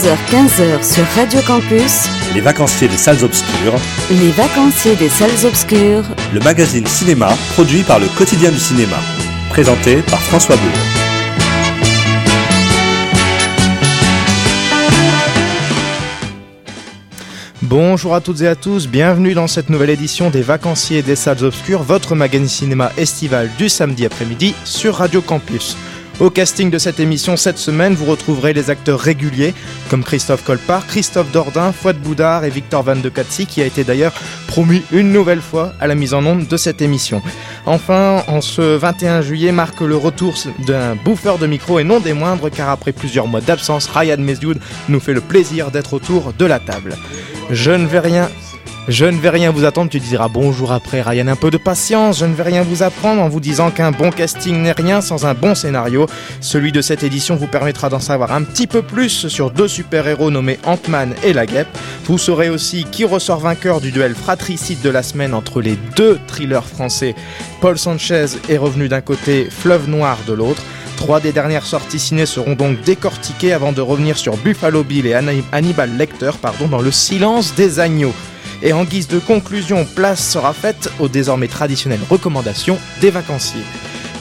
14h-15h sur Radio Campus, Les vacanciers des salles obscures, Les vacanciers des salles obscures, le magazine cinéma produit par le quotidien du cinéma. Présenté par François Bourg. Bonjour à toutes et à tous, bienvenue dans cette nouvelle édition des Vacanciers des Salles Obscures, votre magazine cinéma estival du samedi après-midi sur Radio Campus. Au casting de cette émission cette semaine, vous retrouverez les acteurs réguliers comme Christophe Colpart, Christophe Dordain, Fouad Boudard et Victor Van de Katsi qui a été d'ailleurs promu une nouvelle fois à la mise en onde de cette émission. Enfin, en ce 21 juillet marque le retour d'un bouffeur de micro et non des moindres car après plusieurs mois d'absence, Ryan Mesdoud nous fait le plaisir d'être autour de la table. Je ne vais rien je ne vais rien vous attendre, tu diras bonjour après Ryan, un peu de patience, je ne vais rien vous apprendre en vous disant qu'un bon casting n'est rien sans un bon scénario. Celui de cette édition vous permettra d'en savoir un petit peu plus sur deux super-héros nommés Ant-Man et la Guêpe. Vous saurez aussi qui ressort vainqueur du duel fratricide de la semaine entre les deux thrillers français. Paul Sanchez est revenu d'un côté, Fleuve Noir de l'autre. Trois des dernières sorties ciné seront donc décortiquées avant de revenir sur Buffalo Bill et Hannibal Lecter pardon, dans le silence des agneaux. Et en guise de conclusion, place sera faite aux désormais traditionnelles recommandations des vacanciers.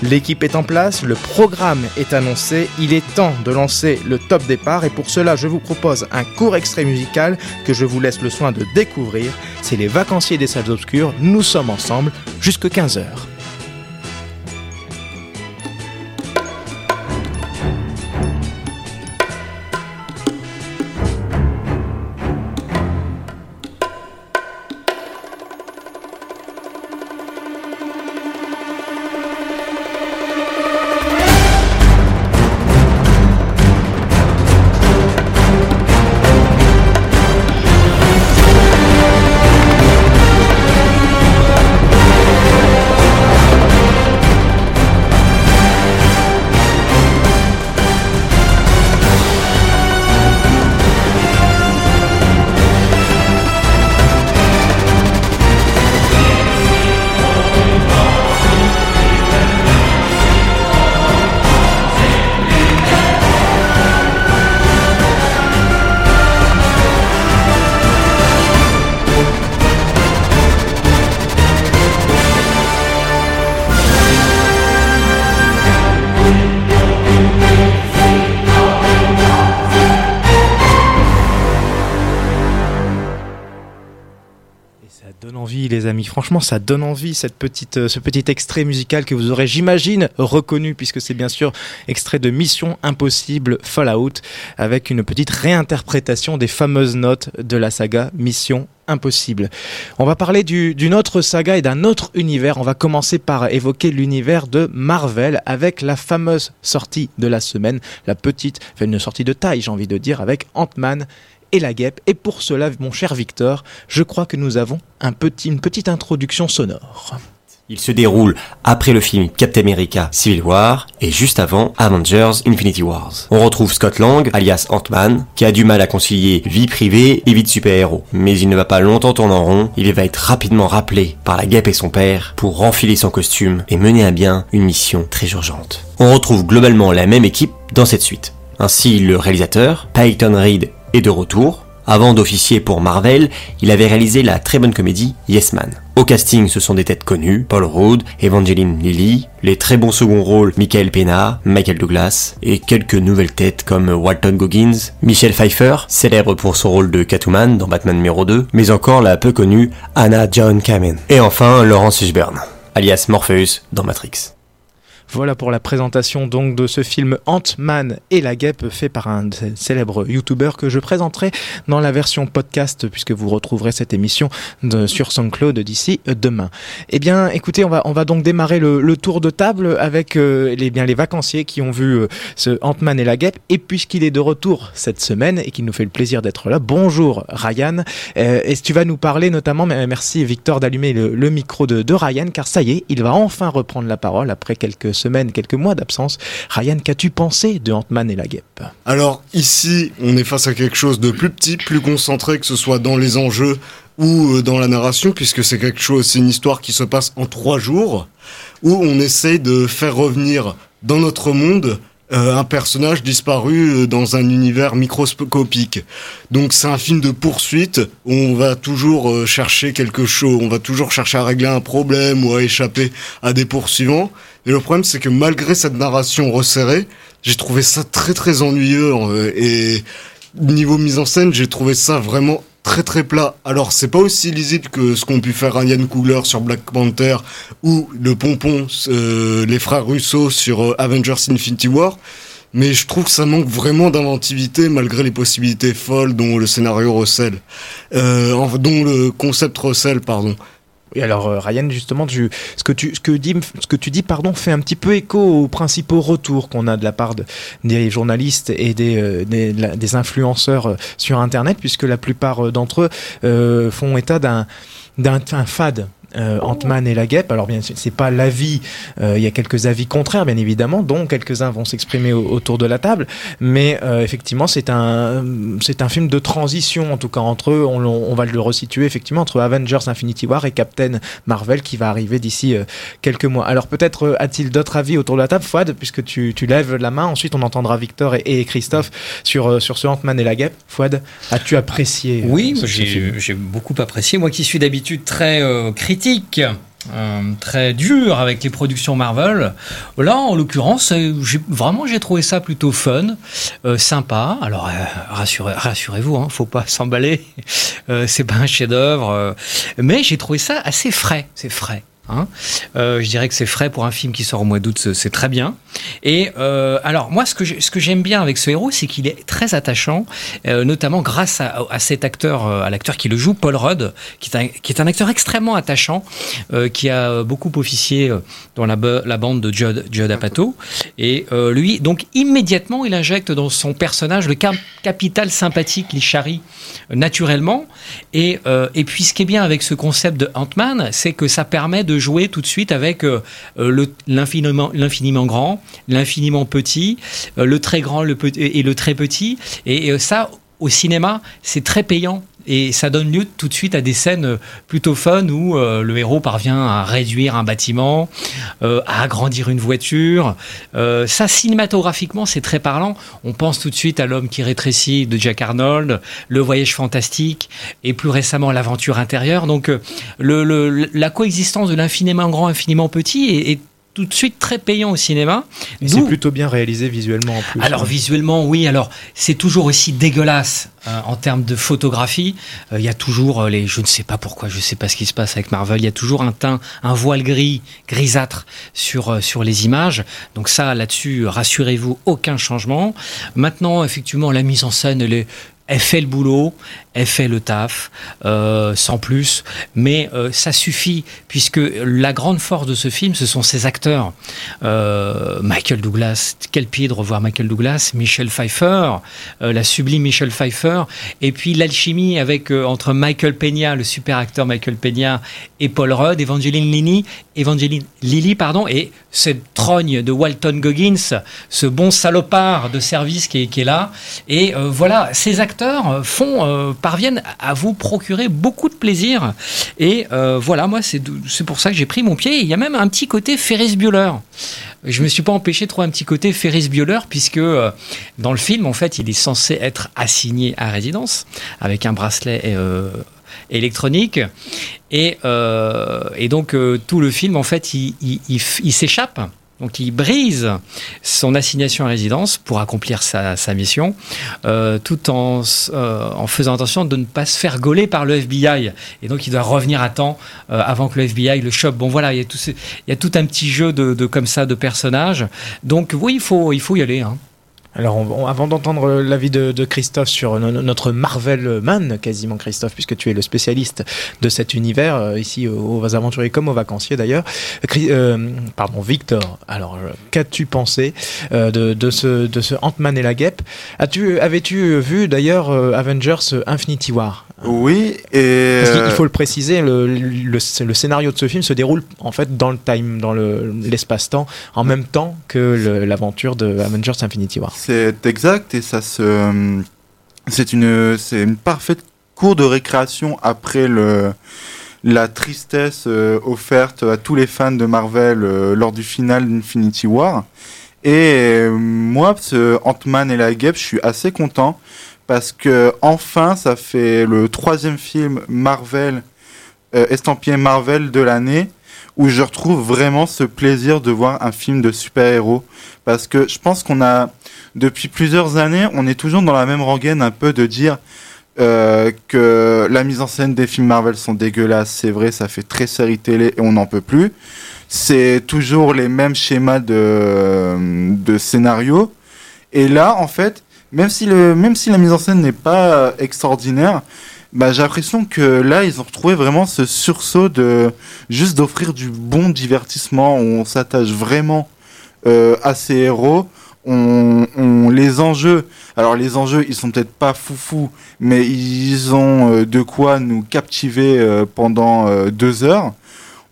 L'équipe est en place, le programme est annoncé, il est temps de lancer le top départ et pour cela je vous propose un court extrait musical que je vous laisse le soin de découvrir. C'est les vacanciers des salles obscures, nous sommes ensemble jusque 15h. Franchement, ça donne envie cette petite, euh, ce petit extrait musical que vous aurez, j'imagine, reconnu puisque c'est bien sûr extrait de Mission Impossible Fallout avec une petite réinterprétation des fameuses notes de la saga Mission Impossible. On va parler d'une autre saga et d'un autre univers. On va commencer par évoquer l'univers de Marvel avec la fameuse sortie de la semaine, la petite, enfin une sortie de taille, j'ai envie de dire, avec Ant-Man et la guêpe. Et pour cela, mon cher Victor, je crois que nous avons un petit, une petite introduction sonore. Il se déroule après le film Captain America Civil War et juste avant Avengers Infinity Wars. On retrouve Scott Lang, alias Ant-Man, qui a du mal à concilier vie privée et vie de super-héros. Mais il ne va pas longtemps tourner en rond, il va être rapidement rappelé par la guêpe et son père pour renfiler son costume et mener à bien une mission très urgente. On retrouve globalement la même équipe dans cette suite. Ainsi, le réalisateur, Peyton Reed, est de retour. Avant d'officier pour Marvel, il avait réalisé la très bonne comédie Yes Man. Au casting, ce sont des têtes connues, Paul Rudd, Evangeline Lilly, les très bons seconds rôles Michael Pena, Michael Douglas, et quelques nouvelles têtes comme Walton Goggins, Michelle Pfeiffer, célèbre pour son rôle de Catwoman dans Batman numéro 2, mais encore la peu connue Anna John Kamen. Et enfin, Laurence Fishburne, alias Morpheus dans Matrix. Voilà pour la présentation donc de ce film Ant-Man et la guêpe fait par un célèbre YouTuber que je présenterai dans la version podcast puisque vous retrouverez cette émission sur SoundCloud d'ici demain. Eh bien, écoutez, on va on va donc démarrer le, tour de table avec euh, les bien les vacanciers qui ont vu euh, ce Ant-Man et la guêpe et puisqu'il est de retour cette semaine et qu'il nous fait le plaisir d'être là. Bonjour Ryan. Euh, et tu vas nous parler notamment merci Victor d'allumer le, micro de, de Ryan car ça y est, il va enfin reprendre la parole après quelques semaines, quelques mois d'absence. Ryan, qu'as-tu pensé de Ant-Man et la guêpe? Alors ici, on est face à quelque chose de plus petit, plus concentré, que ce soit dans les enjeux ou euh, dans la narration, puisque c'est quelque chose, c'est une histoire qui se passe en trois jours, où on essaye de faire revenir dans notre monde euh, un personnage disparu dans un univers microscopique. Donc c'est un film de poursuite où on va toujours chercher quelque chose, on va toujours chercher à régler un problème ou à échapper à des poursuivants. Et le problème c'est que malgré cette narration resserrée, j'ai trouvé ça très très ennuyeux et niveau mise en scène, j'ai trouvé ça vraiment très très plat. Alors c'est pas aussi lisible que ce qu'ont pu faire Ryan Coogler sur Black Panther ou le pompon, euh, les frères Russo sur euh, Avengers Infinity War. Mais je trouve que ça manque vraiment d'inventivité malgré les possibilités folles dont le scénario recèle, euh, dont le concept recèle, pardon. Et alors euh, Ryan, justement, ce, que tu, dis, pardon, fait un petit peu écho aux principaux retours qu'on a de la part des journalistes et des, euh, des, influenceurs euh, sur Internet, puisque la plupart d'entre eux font état d'un fade euh, Ant-Man et la guêpe. Alors bien, c'est pas l'avis. Euh, il y a quelques avis contraires, bien évidemment, dont quelques-uns vont s'exprimer autour de la table. Mais euh, effectivement, c'est un c'est un film de transition, en tout cas entre eux. On, on, va le resituer effectivement entre Avengers Infinity War et Captain Marvel qui va arriver d'ici quelques mois. Alors peut-être a-t-il d'autres avis autour de la table, Fouad, puisque tu, tu lèves la main. Ensuite, on entendra Victor et, Christophe sur sur ce Ant-Man et la guêpe. Fouad, as-tu apprécié Oui, j'ai beaucoup apprécié. Moi qui suis d'habitude très critique euh, très dur avec les productions Marvel. Là, en l'occurrence, vraiment, j'ai trouvé ça plutôt fun, euh, sympa. Alors, euh, rassurez, rassurez-vous, hein, faut pas s'emballer. c'est pas un chef-d'œuvre, mais j'ai trouvé ça assez frais. C'est frais. Hein. Euh, je dirais que c'est frais pour un film qui sort au mois d'août, c'est très bien. Et euh, alors moi, ce que j'aime bien avec ce héros, c'est qu'il est très attachant, euh, notamment grâce à, cet acteur, à l'acteur qui le joue, Paul Rudd, qui est un, acteur extrêmement attachant, qui a beaucoup officié dans la, bande de Judd, Apatow. Et lui, donc immédiatement, il injecte dans son personnage le capital sympathique, l'Ishari, naturellement. Et, et puis ce qui est bien avec ce concept de Ant-Man, c'est que ça permet de jouer tout de suite avec euh, euh, l'infiniment, grand, l'infiniment petit, euh, le très grand et le très petit. Et, ça, au cinéma, c'est très payant et ça donne lieu tout de suite à des scènes plutôt fun où le héros parvient à réduire un bâtiment, à agrandir une voiture. ça, cinématographiquement, c'est très parlant. On pense tout de suite à L'homme qui rétrécit de Jack Arnold, Le voyage fantastique et plus récemment L'aventure intérieure. Donc, le, la coexistence de l'infiniment grand, infiniment petit est tout de suite très payant au cinéma. C'est plutôt bien réalisé visuellement en plus. Alors visuellement, oui. Alors c'est toujours aussi dégueulasse euh, en termes de photographie. Euh, il y a toujours euh, les, je ne sais pas pourquoi, je ne sais pas ce qui se passe avec Marvel. Il y a toujours un teint, un voile gris, grisâtre sur sur les images. Donc ça, là-dessus, rassurez-vous, aucun changement. Maintenant, effectivement, la mise en scène, elle est elle fait le boulot, elle fait le taf, euh, sans plus, mais euh, ça suffit, puisque la grande force de ce film, ce sont ses acteurs. Euh, Michael Douglas, quel pied de revoir Michael Douglas, Michel Pfeiffer, la sublime Michel Pfeiffer, et puis l'alchimie avec entre Michael Peña, le super acteur Michael Peña, et Paul Rudd, Evangeline Lilly, Evangeline Lilly, pardon, et cette trogne de Walton Goggins, ce bon salopard de service qui qui est là, et voilà, ces acteurs euh, font, euh, parviennent à vous procurer beaucoup de plaisir. Et euh, voilà, moi, c'est pour ça que j'ai pris mon pied. Il y a même un petit côté Ferris Bueller. Je me suis pas empêché de trouver un petit côté Ferris Bueller, puisque dans le film, en fait, il est censé être assigné à résidence avec un bracelet électronique. Et, donc, tout le film, en fait, il s'échappe donc il brise son assignation à résidence pour accomplir sa, mission, euh, tout en, euh, en, faisant attention de ne pas se faire gauler par le FBI. Et donc il doit revenir à temps euh, avant que le FBI le chope. Bon voilà, il y a tout, il y a tout un petit jeu de, de, comme ça de personnages. Donc oui, il faut, il faut y aller. Hein. Alors, avant d'entendre l'avis de, Christophe sur notre Marvel Man, quasiment Christophe, puisque tu es le spécialiste de cet univers, euh, ici aux, aventuriers comme aux vacanciers d'ailleurs. Euh, pardon, Victor, alors, euh, qu'as-tu pensé de, ce, de ce Ant-Man et la guêpe? As-tu, Avais-tu vu d'ailleurs Avengers Infinity War? Oui, et. Parce qu'il faut le préciser, le, le, scénario de ce film se déroule en fait dans le time, dans l'espace-temps, en même temps que l'aventure de Avengers Infinity War. C'est exact et ça se. C'est une, c'est une parfaite cour de récréation après le, la tristesse euh, offerte à tous les fans de Marvel euh, lors du final d'Infinity War. Et euh, moi, ce Ant-Man et la guêpe, je suis assez content parce que enfin, ça fait le troisième film Marvel, euh, estampillé Marvel de l'année, où je retrouve vraiment ce plaisir de voir un film de super-héros. Parce que je pense qu'on a, depuis plusieurs années, on est toujours dans la même rengaine un peu de dire euh, que la mise en scène des films Marvel sont dégueulasses, c'est vrai, ça fait très série télé et on n'en peut plus. C'est toujours les mêmes schémas de, de scénario. Et là, en fait, même si, le, même si la mise en scène n'est pas extraordinaire, bah, j'ai l'impression que là, ils ont retrouvé vraiment ce sursaut de juste d'offrir du bon divertissement où on s'attache vraiment euh, à ces héros. On, les enjeux, alors les enjeux, ils sont peut-être pas foufou, mais ils ont euh, de quoi nous captiver euh, pendant euh, deux heures.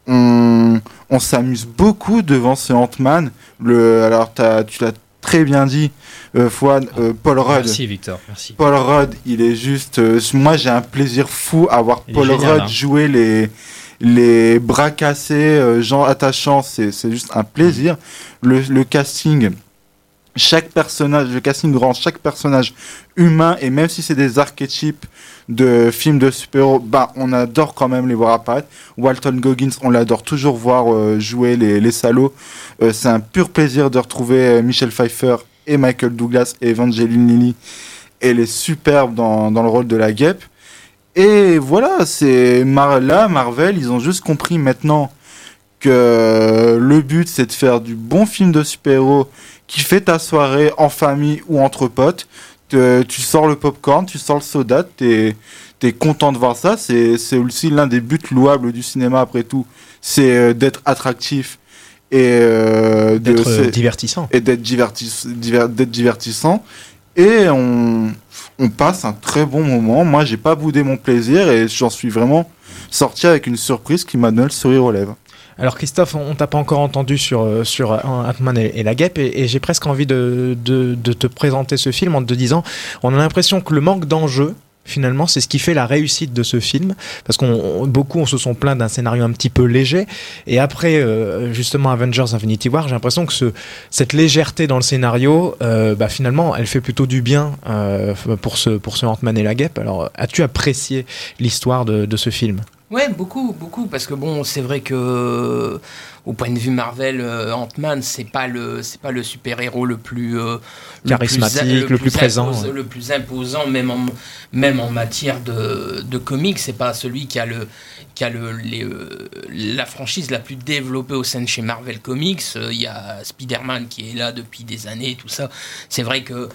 On, s'amuse beaucoup devant ce Ant-Man. Alors tu l'as très bien dit, euh, Fouad, euh, Paul Rudd. Merci Victor, merci. Paul Rudd, il est juste. euh, moi, j'ai un plaisir fou à voir Il Paul génial, Rudd hein. jouer les les bras cassés, euh, gens attachants. C'est juste un plaisir. Le, le casting. Chaque personnage, le casting rend chaque personnage humain et même si c'est des archétypes de films de super-héros, bah on adore quand même les voir apparaître. Walton Goggins, on l'adore toujours voir euh, jouer les, les salauds. Euh, c'est un pur plaisir de retrouver euh, Michel Pfeiffer et Michael Douglas et Evangeline Lilly. Elle est superbe dans, dans le rôle de la guêpe. Et voilà, c'est Mar là, Marvel, ils ont juste compris maintenant que le but c'est de faire du bon film de super-héros qui fait ta soirée en famille ou entre potes. Te- tu sors le popcorn, tu sors le soda, t'es es content de voir ça. C'est aussi l'un des buts louables du cinéma après tout, c'est euh, d'être attractif et euh, D'être euh, divertissant. et d'être divertis- diver- divertissant. Et on, on passe un très bon moment. Moi, j'ai pas boudé mon plaisir et j'en suis vraiment sorti avec une surprise qui m'a donné le sourire aux lèvres. Alors Christophe, on t'a pas encore entendu sur, euh, sur euh, Ant-Man et, la guêpe et, j'ai presque envie de, de, de te présenter ce film en te disant, on a l'impression que le manque d'enjeu, finalement, c'est ce qui fait la réussite de ce film. Parce qu'on on- beaucoup on se sont plaints d'un scénario un petit peu léger. Et après euh, justement Avengers Infinity War, j'ai l'impression que ce, cette légèreté dans le scénario, euh, bah, finalement, elle fait plutôt du bien euh, pour ce pour ce Ant-Man et la guêpe. Alors, as-tu apprécié l'histoire de, de ce film? Ouais, beaucoup, beaucoup, parce que bon, c'est vrai que euh, au point de vue Marvel, euh, Ant-Man, c'est pas le, c'est pas le super-héros le plus euh, le Charismatique, plus- le plus présent, ouais. le plus imposant, même en même en matière de, de comics, c'est pas celui qui a le qui a le, les, euh, la franchise la plus développée au sein de chez Marvel Comics. Euh, Il y a Spider-Man qui est là depuis des années, tout ça. C'est vrai que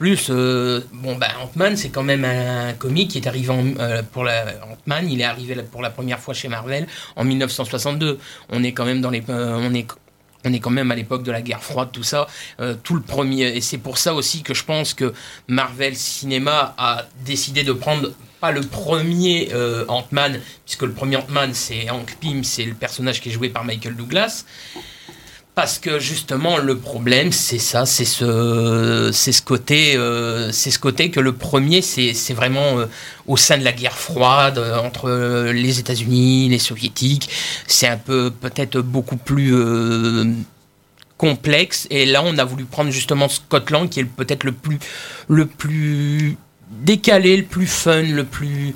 plus, euh, bon, bah, Ant-Man, c'est quand même un comic qui est arrivé euh, pour la Ant-Man, il est arrivé pour la première fois chez Marvel en 1962. On est quand même dans les, euh, on est quand même à l'époque de la guerre froide, tout ça, tout le premier. Et c'est pour ça aussi que je pense que Marvel Cinéma a décidé de prendre pas le premier Ant-Man, puisque le premier Ant-Man c'est Hank Pym, c'est le personnage qui est joué par Michael Douglas. Parce que justement le problème c'est ça, c'est ce, c'est ce côté, euh, ce côté que le premier c'est, vraiment euh, au sein de la guerre froide euh, entre les États-Unis, les Soviétiques. C'est un peu peut-être beaucoup plus complexe. Et là on a voulu prendre justement Scott Lang qui est peut-être le plus, le plus décalé, le plus fun, le plus,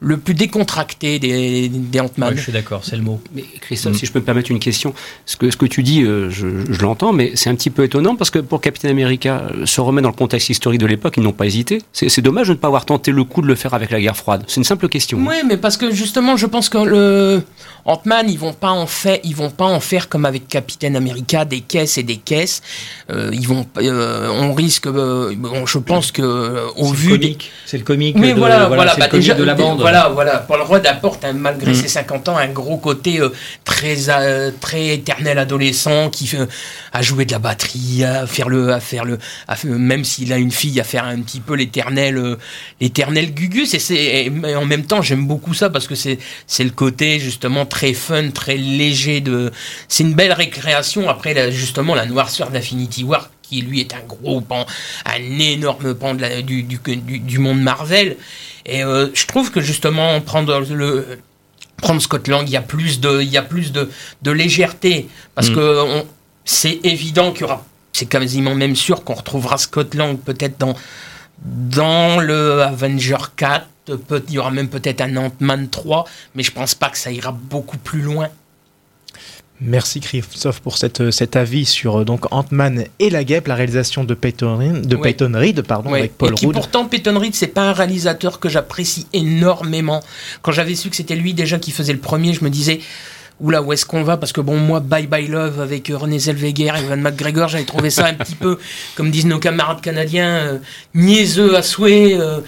le plus décontracté des, des Ant-Man. Ouais, je suis d'accord, c'est le mot. Mais Christophe, si je peux me permettre une question, ce que, ce que tu dis, euh, je, je l'entends, mais c'est un petit peu étonnant parce que pour Captain America, euh, se remettre dans le contexte historique de l'époque, ils n'ont pas hésité. C'est c'est dommage de ne pas avoir tenté le coup de le faire avec la guerre froide. C'est une simple question. Oui, mais parce que justement, je pense que le Ant-Man, ils vont pas en faire, ils vont pas en faire comme avec Captain America, des caisses et des caisses. Euh, ils vont, euh, on risque, euh, bon, je pense que euh, au C'est le vu des, comique, c'est le comique mais de, voilà, voilà, bah déjà, de la bande. Voilà, voilà. Paul Rudd apporte, hein, malgré Mm. ses 50 ans, un gros côté euh, très, euh, très éternel adolescent qui fait, à jouer de la batterie, à faire le, à faire le, à faire- même s'il a une fille, à faire un petit peu l'éternel, euh, l'éternel Gugus. Et c'est, en même temps, j'aime beaucoup ça parce que c'est, c'est le côté justement très fun, très léger de, c'est une belle récréation après la- justement la noirceur d'Infinity War qui lui est un gros pan, un énorme pan de la- du, du, du, du monde Marvel. Et euh, je trouve que justement prendre le prendre Scott Lang, il y a plus de il y a plus de, de légèreté parce Mm. que c'est évident qu'il y aura c'est quasiment même sûr qu'on retrouvera Scott Lang peut-être dans, dans le Avenger 4. Peut, il y aura même peut-être un Ant-Man 3, mais je pense pas que ça ira beaucoup plus loin. Merci Christophe pour cette, cet avis sur euh, donc Ant-Man et la guêpe, la réalisation de Peyton, Reed- de Ouais. Peyton Reed, pardon, Ouais, avec Paul et qui Rudd. pourtant Peyton Reed c'est pas un réalisateur que j'apprécie énormément. Quand j'avais su que c'était lui déjà qui faisait le premier, je me disais oula où est-ce qu'on va parce que bon moi Bye Bye Love avec euh, René Zellweger et Evan McGregor j'avais trouvé ça un petit peu comme disent nos camarades canadiens euh, niaiseux à souhait. euh,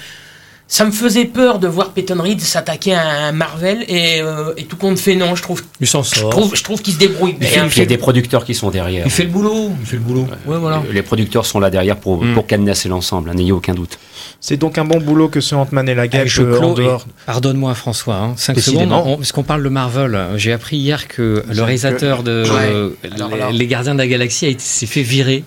ça me faisait peur de voir Peyton Reed s'attaquer à un Marvel et, euh, et tout compte fait non je trouve Il s'en je sort. trouve je trouve qu'il se débrouille Il, bien. fait- il y a des producteurs qui sont derrière. Il fait le boulot. Il fait le boulot. Ouais, voilà. Les producteurs sont là derrière pour, Mm. pour cadenasser l'ensemble, hein, n'ayez aucun doute. C'est donc un bon boulot que ce Ant-Man et la guêpe euh, en dehors. Pardonne-moi François, 5 secondes, on- parce qu'on parle de Marvel. J'ai appris hier que le réalisateur de Ouais. euh, Alors les, Gardiens de la Galaxie a été- s'est fait virer.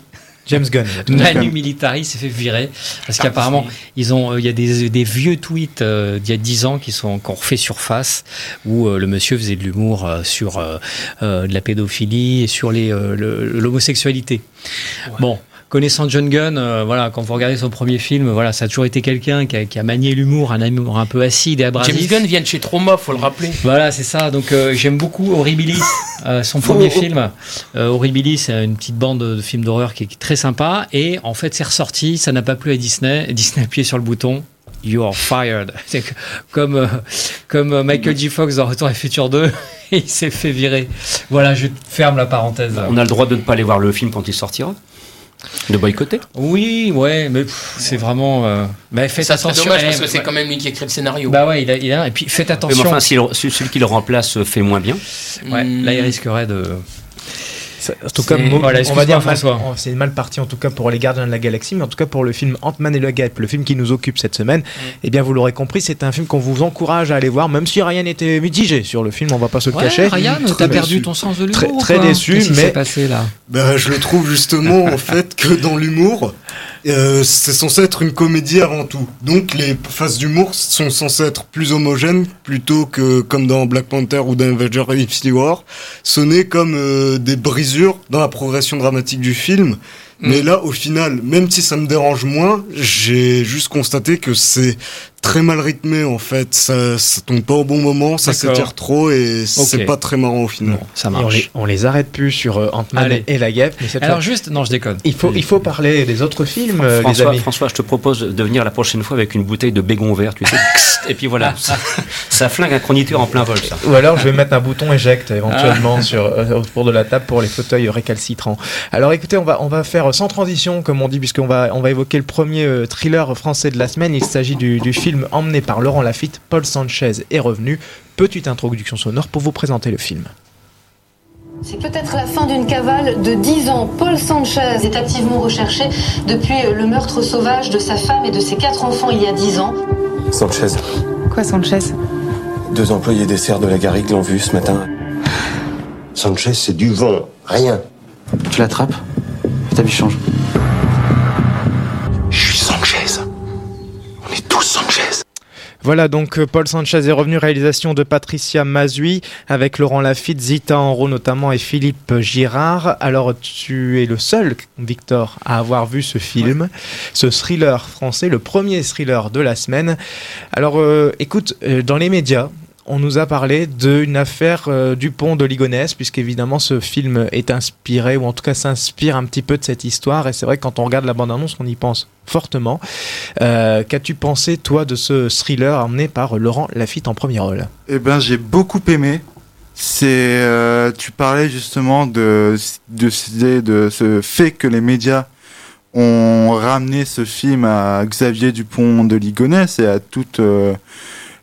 James Gunn. Manu Militari s'est fait virer parce qu'apparemment ils ont euh, il y a des, des vieux tweets euh, d'il y a 10 ans qui sont qui ont refait surface où euh, le monsieur faisait de l'humour euh, sur de la pédophilie et sur les euh, l'homosexualité. Bon, connaissant John Gunn, euh, voilà, quand vous regardez son premier film, voilà, ça a toujours été quelqu'un qui a, qui a manié l'humour, un humour un peu acide et abrasif. James Gunn vient de chez Trauma, faut le rappeler. Voilà, c'est ça. Donc euh, j'aime beaucoup Horribilis, euh, son premier film. Euh, Horribilis, c'est une petite bande de films d'horreur qui est très sympa. Et en fait, c'est ressorti, ça n'a pas plu à Disney. Disney a appuyé sur le bouton. You are fired. Comme, euh, comme Michael J. Fox dans Retour à futur 2, et il s'est fait virer. Voilà, je ferme la parenthèse. On a le droit de ne pas aller voir le film quand il sortira De boycotter Oui, ouais, mais c'est vraiment. euh, bah, faites Ça attention. dommage parce que c'est ouais. quand même lui qui écrit le scénario. Bah ouais, il a, il a- et puis faites Mais attention. enfin, si le- celui qui le remplace fait moins bien, Ouais, Hmm. là, il risquerait de. En tout cas, voilà, on va dire mal- François. c'est mal parti en tout cas pour les Gardiens de la Galaxie, mais en tout cas pour le film Ant-Man et le Guêpe, le film qui nous occupe cette semaine. Eh bien, vous l'aurez compris, c'est un film qu'on vous encourage à aller voir, même si Ryan était mitigé sur le film, on va pas se le Ouais, cacher. Ryan, t'as perdu ton sens de l'humour Très- très déçu, Qu'est-ce qui mais- s'est passé là? Ben, je le trouve justement en fait que dans l'humour, euh, c'est censé être une comédie avant tout. Donc les phases d'humour sont censées être plus homogènes plutôt que comme dans Black Panther ou dans Avenger Infinity War, sonner comme euh, des brisures dans la progression dramatique du film. Mais là, au final, même si ça me dérange moins, j'ai juste constaté que c'est très mal rythmé en fait. Ça, ça tombe pas au bon moment, ça s'étire trop et c'est pas très marrant au final. Bon, ça Et on, marche. les, on les arrête plus sur euh, Ant-Man Allez. et la Guêpe, Alors fois, juste, non, je déconne. il faut, il faut parler des autres films, euh, les François, amis. François, je te propose de venir la prochaine fois avec une bouteille de bégon vert, tu sais. et puis voilà, ça, ça flingue un chroniqueur en plein vol, ça. Ou alors je vais mettre un bouton éjecte éventuellement sur, euh, autour de la table pour les fauteuils récalcitrants. Alors écoutez, on va, on va faire sans transition, comme on dit, puisqu'on va, on va évoquer le premier euh, thriller français de la semaine. Il s'agit du, du film emmené par Laurent Lafitte, Paul Sanchez est revenu. Petite introduction sonore pour vous présenter le film. C'est peut-être la fin d'une cavale de 10 ans. Paul Sanchez est activement recherché depuis le meurtre sauvage de sa femme et de ses quatre enfants il y a 10 ans. Sanchez, Quoi, Sanchez? Deux employés des serres de la Garrigue l'ont vu ce matin. Sanchez, c'est du vent, rien. Tu l'attrapes? Ta vie change. Voilà donc euh, Paul Sanchez est revenu, réalisation de Patricia Mazui avec Laurent Lafitte, Zita Enro notamment et Philippe Girard. Alors tu es le seul, Victor, à avoir vu ce film, ce thriller français, le premier thriller de la semaine. Alors euh, écoute, euh, dans les médias, on nous a parlé d'une affaire euh, Dupont de Ligonnès, puisqu'évidemment ce film est inspiré, ou en tout cas s'inspire un petit peu de cette histoire, et c'est vrai que quand on regarde la bande-annonce, on y pense fortement. Euh, Qu'as-tu pensé, toi, de ce thriller emmené par Laurent Lafitte en premier rôle? Eh ben, j'ai beaucoup aimé. C'est, euh, tu parlais justement de, de, de, ce fait que les médias ont ramené ce film à Xavier Dupont de Ligonnès et à toute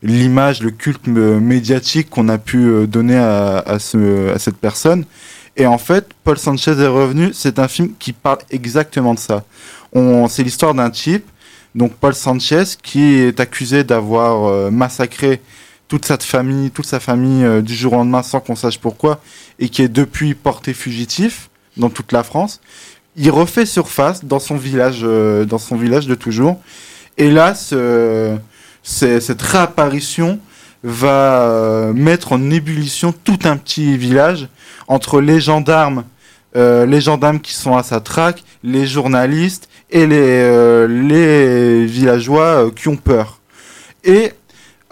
l'image, le culte euh, médiatique qu'on a pu euh, donner à, à, ce, à cette personne. Et en fait, Paul Sanchez est revenu, c'est un film qui parle exactement de ça. C'est l'histoire d'un type, donc Paul Sanchez, qui est accusé d'avoir euh, massacré toute sa famille, toute sa famille du jour au lendemain sans qu'on sache pourquoi, et qui est depuis porté fugitif dans toute la France. Il refait surface dans son village, dans son village de toujours. Et là, cette réapparition va euh, mettre en ébullition tout un petit village entre les gendarmes euh, les gendarmes qui sont à sa traque, les journalistes et les, euh, villageois qui ont peur. Et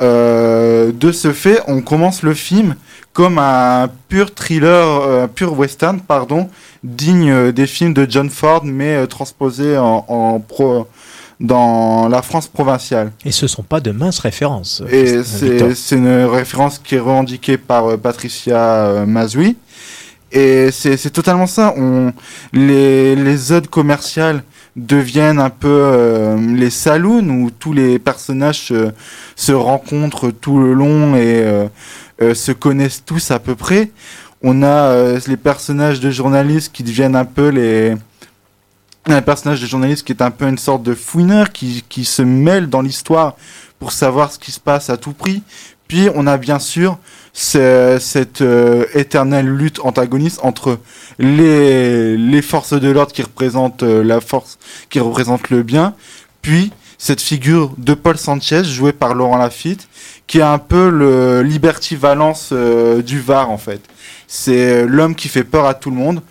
de ce fait, on commence le film comme un pur thriller, euh, pur western, pardon, digne des films de John Ford, mais transposé en, en pro, dans la France provinciale. Et ce sont pas de minces références. Et c'est une référence qui est revendiquée par euh, Patricia euh, Mazui. Et c'est totalement ça. On, les, les commerciales deviennent un peu euh, les saloons où tous les personnages se, se rencontrent tout le long et euh, se connaissent tous à peu près. On a les personnages de journalistes qui deviennent un peu les un personnage de journaliste qui est un peu une sorte de fouineur qui, qui se mêle dans l'histoire pour savoir ce qui se passe à tout prix. Puis on a bien sûr ce- cette euh, éternelle lutte antagoniste entre les, les forces de l'ordre qui représentent euh, la force, qui représentent le bien, puis cette figure de Paul Sanchez joué par Laurent Lafitte, qui est un peu le Liberty Valence euh, du Var en fait. C'est l'homme qui fait peur à tout le monde,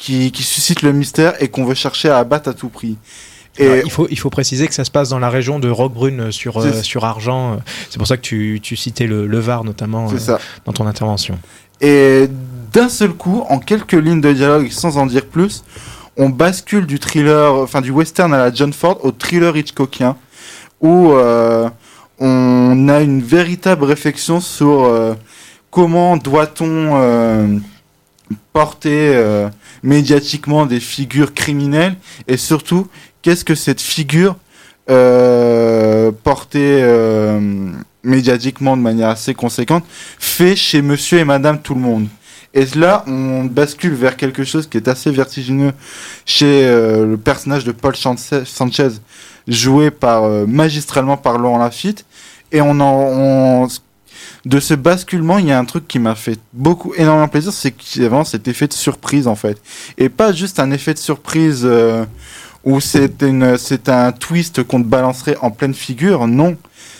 qui, qui suscite le mystère et qu'on veut chercher à abattre à tout prix. Et Alors, il, faut, il faut préciser que ça se passe dans la région de Roquebrune sur, euh, sur Argent. C'est pour ça que tu, tu citais le, le Var notamment euh, dans ton intervention. Et d'un seul coup, en quelques lignes de dialogue, sans en dire plus, on bascule du thriller, enfin du western à la John Ford au thriller Hitchcockien, où euh, on a une véritable réflexion sur euh, comment doit-on euh, porter euh, médiatiquement des figures criminelles et surtout qu'est-ce que cette figure euh, portée euh, médiatiquement de manière assez conséquente fait chez monsieur et madame tout le monde? Et là, on bascule vers quelque chose qui est assez vertigineux chez euh, le personnage de Paul Sanchez, joué par, magistralement par Laurent Lafitte. Et on en, on- de ce basculement, il y a un truc qui m'a fait beaucoup, énormément plaisir, c'est qu'il y a vraiment cet effet de surprise, en fait. Et pas juste un effet de surprise euh, où c'est une, c'est un twist qu'on te balancerait en pleine figure. Non.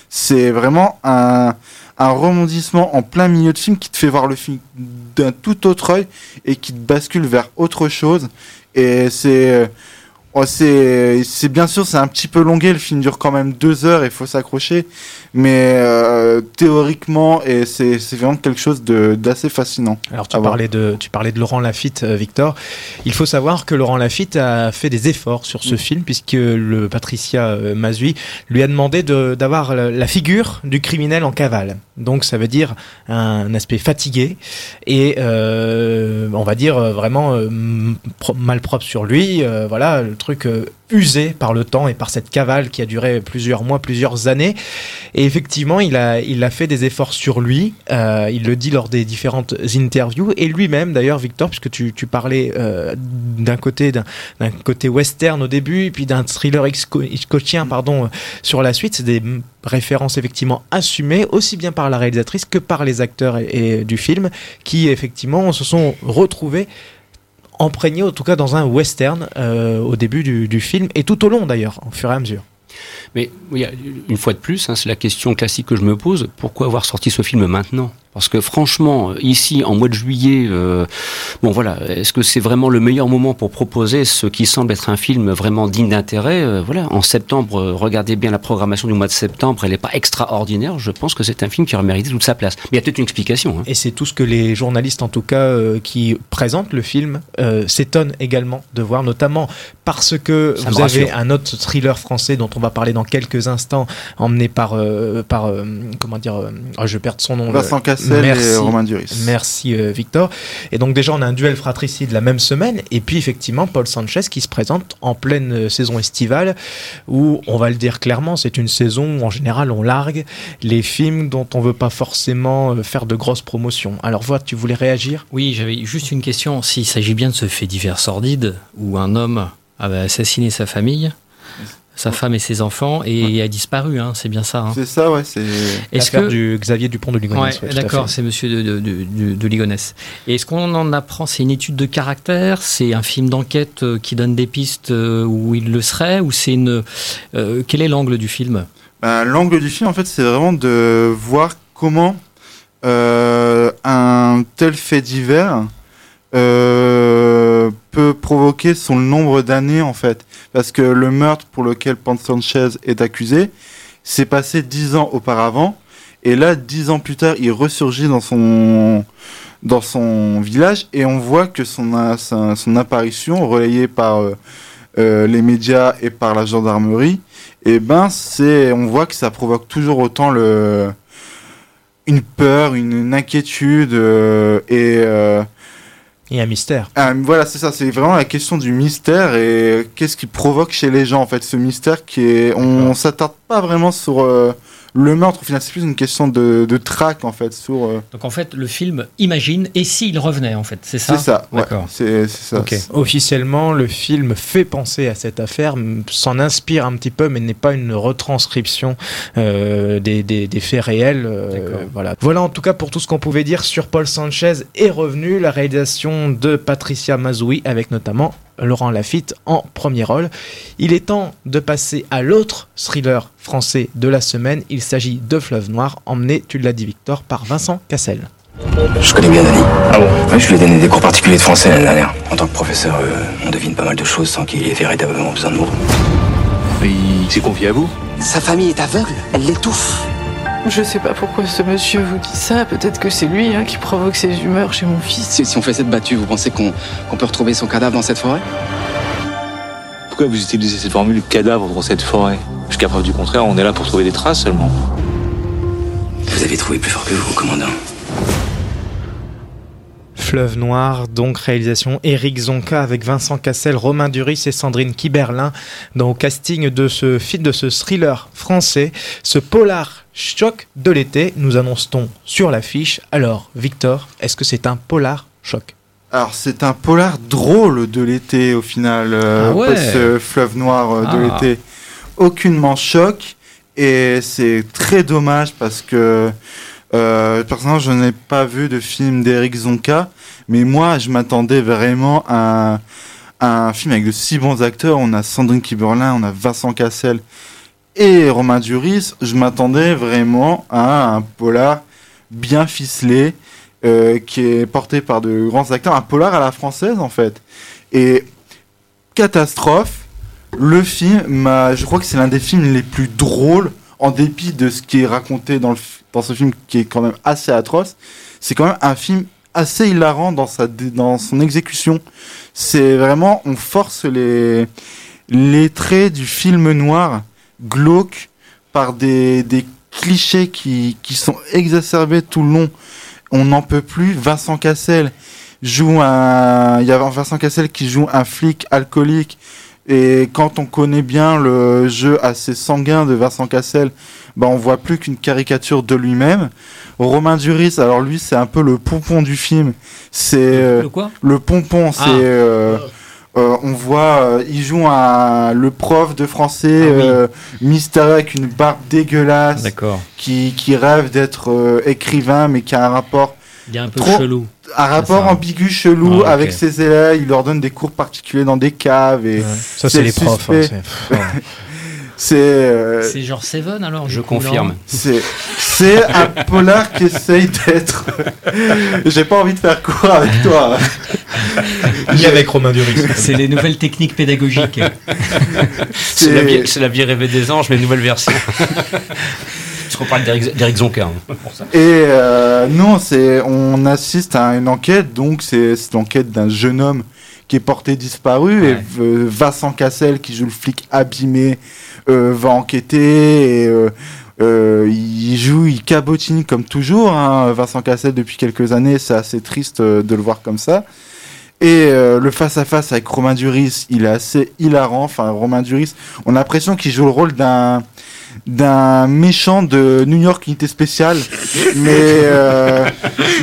C'est vraiment un, un rebondissement en plein milieu de film qui te fait voir le film d'un tout autre œil et qui te bascule vers autre chose. Et c'est, euh, oh, c'est, bien sûr, c'est un petit peu longué. Le film dure quand même deux heures et il faut s'accrocher. Mais euh, théoriquement, et c'est, vraiment quelque chose d'assez fascinant. Alors tu parlais, de, tu parlais de Laurent Lafitte, euh, Victor. Il faut savoir que Laurent Lafitte a fait des efforts sur ce film puisque le Patricia euh, Mazui lui a demandé de- d'avoir la, la figure du criminel en cavale. Donc ça veut dire un aspect fatigué et euh, on va dire vraiment euh, malpropre sur lui. voilà, truc euh, usé par le temps et par cette cavale qui a duré plusieurs mois, plusieurs années. Et effectivement, il a, il a fait des efforts sur lui. euh, il le dit lors des différentes interviews. Et lui-même, d'ailleurs, Victor, puisque tu, tu parlais euh, d'un côté, d'un côté western au début, et puis d'un thriller Hitchco- hitchcockien, pardon, sur la suite, c'est des références effectivement assumées, aussi bien par la réalisatrice que par les acteurs et du film, qui effectivement se sont retrouvés imprégnés, en tout cas dans un western, euh, au début du, du film, et tout au long d'ailleurs, au fur et à mesure. Mais oui, une fois de plus, hein, c'est la question classique que je me pose. Pourquoi avoir sorti ce film maintenant? Parce que franchement, ici, en mois de juillet, euh, bon voilà, est-ce que c'est vraiment le meilleur moment pour proposer ce qui semble être un film vraiment digne d'intérêt Euh, Voilà, en septembre, euh, regardez bien la programmation du mois de septembre, elle n'est pas extraordinaire. Je pense que c'est un film qui aurait mérité toute sa place. Mais il y a peut-être une explication. hein. Et c'est tout ce que les journalistes, en tout cas, euh, qui présentent le film, euh, s'étonnent également de voir, notamment parce que Ça vous avez un autre thriller français dont on va parler dans quelques instants, emmené par, euh, par euh, comment dire, euh, oh, je perds son nom. Vincent le- Cassel et Romain Duris. Merci euh, Victor. Et donc déjà, on a un duel fratricide la même semaine, et puis effectivement, Paul Sanchez qui se présente en pleine euh, saison estivale, où on va le dire clairement, c'est une saison où en général on largue les films dont on veut pas forcément euh, faire de grosses promotions. Alors voilà, tu voulais réagir? Oui, j'avais juste une question. S'il s'agit bien de ce fait divers sordide où un homme avait assassiné sa famille, sa femme et ses enfants et a disparu, hein, c'est bien ça. hein. C'est ça, ouais, c'est. Est-ce L'affaire que du Xavier Dupont de Ligonnès. Ouais, ouais, d'accord, c'est monsieur de, de, de, de- de Ligonnès. Et est-ce qu'on en apprend C'est une étude de caractère C'est un film d'enquête euh, qui donne des pistes euh, où il le serait Ou c'est une. euh, quel est l'angle du film? Ben, L'angle du film, en fait, c'est vraiment de voir comment euh, un tel fait divers euh, provoqué sont le nombre d'années en fait. Parce que le meurtre pour lequel Pan Sanchez est accusé, s'est passé dix ans auparavant. Et là, dix ans plus tard, il ressurgit dans son, dans son village et on voit que son, sa- son apparition, relayée par euh, euh, les médias et par la gendarmerie, et ben c'est, on voit que ça provoque toujours autant le, une peur, une, inquiétude euh, et Et un mystère. ah, voilà, c'est ça, c'est vraiment la question du mystère et qu'est-ce qui provoque chez les gens en fait ce mystère qui est, on s'attarde pas vraiment sur euh, le meurtre. Au final, c'est plus une question de, de traque en fait sur. euh, Donc en fait, le film imagine et s'il revenait en fait, c'est ça c'est ça, D'accord. c'est c'est ça. Ok. Officiellement, le film fait penser à cette affaire, s'en inspire un petit peu, mais n'est pas une retranscription euh, des, des- des faits réels. euh, voilà. voilà en tout cas pour tout ce qu'on pouvait dire sur Paul Sanchez est revenu, la réalisation de Patricia Mazoui avec notamment Laurent Lafitte en premier rôle. Il est temps de passer à l'autre thriller français de la semaine. Il s'agit de Fleuve Noir, emmené, tu l'as dit Victor, par Vincent Cassel. Je connais bien Dany. Ah bon? Je lui ai donné des cours particuliers de français l'année dernière. En tant que professeur, euh, on devine pas mal de choses sans qu'il ait véritablement besoin de mots. Il s'est confié à vous? Sa famille est aveugle, elle l'étouffe. Je sais pas pourquoi ce monsieur vous dit ça. Peut-être que c'est lui hein, qui provoque ces humeurs chez mon fils. Si, si on fait cette battue, vous pensez qu'on qu'on peut retrouver son cadavre dans cette forêt? Pourquoi vous utilisez cette formule cadavre dans cette forêt? Jusqu'à preuve du contraire, on est là pour trouver des traces seulement. Vous avez trouvé plus fort que vous, commandant. Fleuve Noir, donc réalisation Eric Zonka avec Vincent Cassel, Romain Duris et Sandrine Kiberlin. Dans le casting de ce film, de ce thriller français, ce polar choc de l'été, nous annonce-t-on sur l'affiche. Alors, Victor, est-ce que c'est un polar choc? Alors c'est un polar drôle de l'été au final, euh, Ah ouais. pas ce fleuve noir euh, de Ah. l'été. Aucunement choc et c'est très dommage parce que euh, personnellement je n'ai pas vu de film d'Eric Zonka, mais moi je m'attendais vraiment à, un- à un film avec de si bons acteurs. On a Sandrine Kiberlin, on a Vincent Cassel et Romain Duris. Je m'attendais vraiment à un polar bien ficelé euh, qui est porté par de grands acteurs, un polar à la française en fait. Et catastrophe, le film, je crois que c'est l'un des films les plus drôles, en dépit de ce qui est raconté dans, le, dans ce film qui est quand même assez atroce. C'est quand même un film assez hilarant dans, sa, dans son exécution. C'est vraiment, on force les, les traits du film noir glauque par des, des clichés qui, qui sont exacerbés tout le long. On n'en peut plus. Vincent Cassel joue un. Il y a Vincent Cassel qui joue un flic alcoolique. Et quand on connaît bien le jeu assez sanguin de Vincent Cassel, bah on voit plus qu'une caricature de lui-même. Romain Duris, alors lui, c'est un peu le pompon du film. C'est euh, le quoi? le pompon. C'est Ah. euh, euh, on voit, euh, il joue un, le prof de français Ah oui. euh, mystérieux avec une barbe dégueulasse, qui, qui rêve d'être euh, écrivain, mais qui a un rapport Il est un peu Trop- chelou. un rapport ça. ambigu chelou Ah, avec ses élèves. Il leur donne des cours particuliers dans des caves et Ça, c'est les profs. hein. c'est- euh, C'est genre Seven alors Je confirme. c'est c'est un polar qui essaye d'être. J'ai pas envie de faire quoi avec toi. Ni avec Romain Duris. C'est les nouvelles techniques pédagogiques. C'est la, vie- c'est la vie rêvée des anges, mais nouvelle version. Parce qu'on parle d'Eric Zonka. hein. Et euh, non, c'est on assiste à une enquête, donc c'est l'enquête d'un jeune homme qui est porté disparu et euh, Vincent Cassel qui joue le flic abîmé euh, va enquêter et euh, euh, il joue, il cabotine comme toujours. hein, Vincent Cassel depuis quelques années, c'est assez triste euh, de le voir comme ça. Et euh, le face à face avec Romain Duris, il est assez hilarant. Enfin, Romain Duris, on a l'impression qu'il joue le rôle d'un d'un méchant de New York Unité Spéciale, mais euh,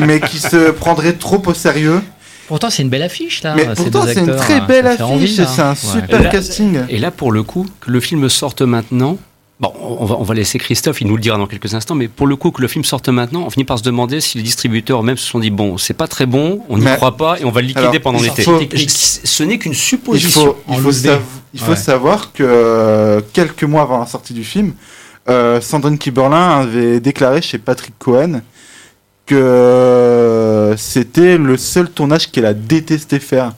mais qui se prendrait trop au sérieux. Pourtant, c'est une belle affiche là. Mais pourtant, c'est une très hein, belle affiche, envie, et là. c'est un super Et là- casting. Et là, pour le coup, que le film sorte maintenant. Bon, on va, on va laisser Christophe, il nous le dira dans quelques instants, mais pour le coup, que le film sorte maintenant, on finit par se demander si les distributeurs eux-mêmes se sont dit bon, c'est pas très bon, on n'y croit pas et on va le liquider Alors, pendant l'été. Ce n'est qu'une Il supposition. faut, il faut, sav- il faut Ouais. savoir que euh, quelques mois avant la sortie du film, euh, Sandrine Kiberlin avait déclaré chez Patrick Cohen que euh, c'était le seul tournage qu'elle a détesté faire.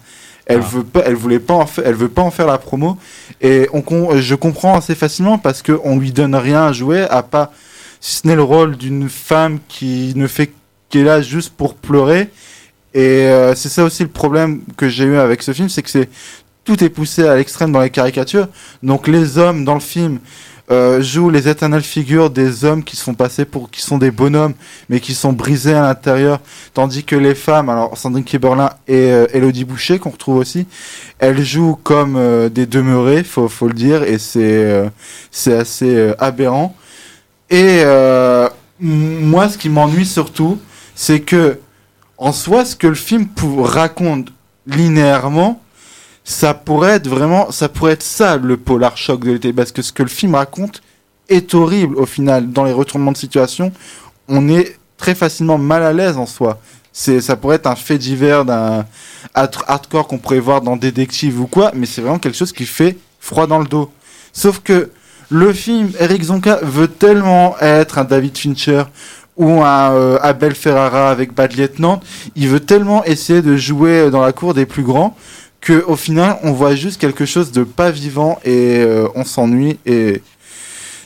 Elle veut pas, elle voulait pas en elle veut pas en faire la promo. Et on, je comprends assez facilement parce que on lui donne rien à jouer à pas, si ce n'est le rôle d'une femme qui ne fait qui est là juste pour pleurer. Et euh, c'est ça aussi le problème que j'ai eu avec ce film, c'est que c'est tout est poussé à l'extrême dans les caricatures. Donc les hommes dans le film euh, jouent les éternelles figures des hommes qui se font passer pour qui sont des bonhommes, mais qui sont brisés à l'intérieur, tandis que les femmes, alors Sandrine Kiberlin et euh, Elodie Boucher qu'on retrouve aussi, elles jouent comme euh, des demeurés, faut faut le dire, et c'est c'est assez aberrant. Et moi, ce qui m'ennuie surtout, c'est que en soi, ce que le film raconte linéairement, ça pourrait être vraiment, ça pourrait être ça le polar choc de l'été, parce que ce que le film raconte est horrible au final. Dans les retournements de situation, on est très facilement mal à l'aise en soi. C'est, ça pourrait être un fait divers d'un hardcore qu'on pourrait voir dans Détective ou quoi, mais c'est vraiment quelque chose qui fait froid dans le dos. Sauf que le film, Eric Zonka veut tellement être un David Fincher ou un euh, Abel Ferrara avec Bad Lieutenant, il veut tellement essayer de jouer dans la cour des plus grands que au final on voit juste quelque chose de pas vivant et euh, on s'ennuie et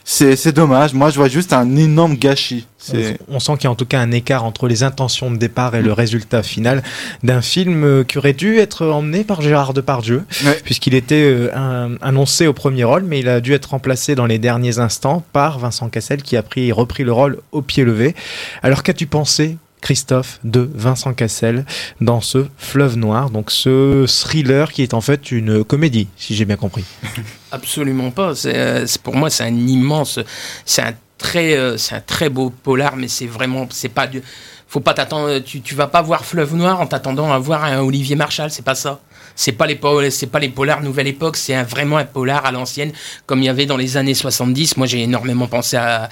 c'est dommage. Moi, je vois juste un énorme gâchis. On sent qu'il y a en tout cas un écart entre les intentions de départ et le résultat final d'un film euh, qui aurait dû être emmené par Gérard Depardieu, puisqu'il était euh, annoncé au premier rôle, mais il a dû être remplacé dans les derniers instants par Vincent Cassel qui a pris, repris le rôle au pied levé. Alors qu'as-tu pensé Christophe de Vincent Cassel dans ce Fleuve Noir, donc ce thriller qui est en fait une comédie, si j'ai bien compris. Absolument pas. C'est, pour moi, c'est un immense, c'est un très, euh, c'est un très beau polar, mais c'est vraiment, c'est pas faut pas t'attendre, tu, tu vas pas voir Fleuve Noir en t'attendant à voir un Olivier Marchal, c'est pas ça c'est pas les c'est pas les polars nouvelle époque, c'est vraiment un polar à l'ancienne comme il y avait dans les années 70. Moi, j'ai énormément pensé à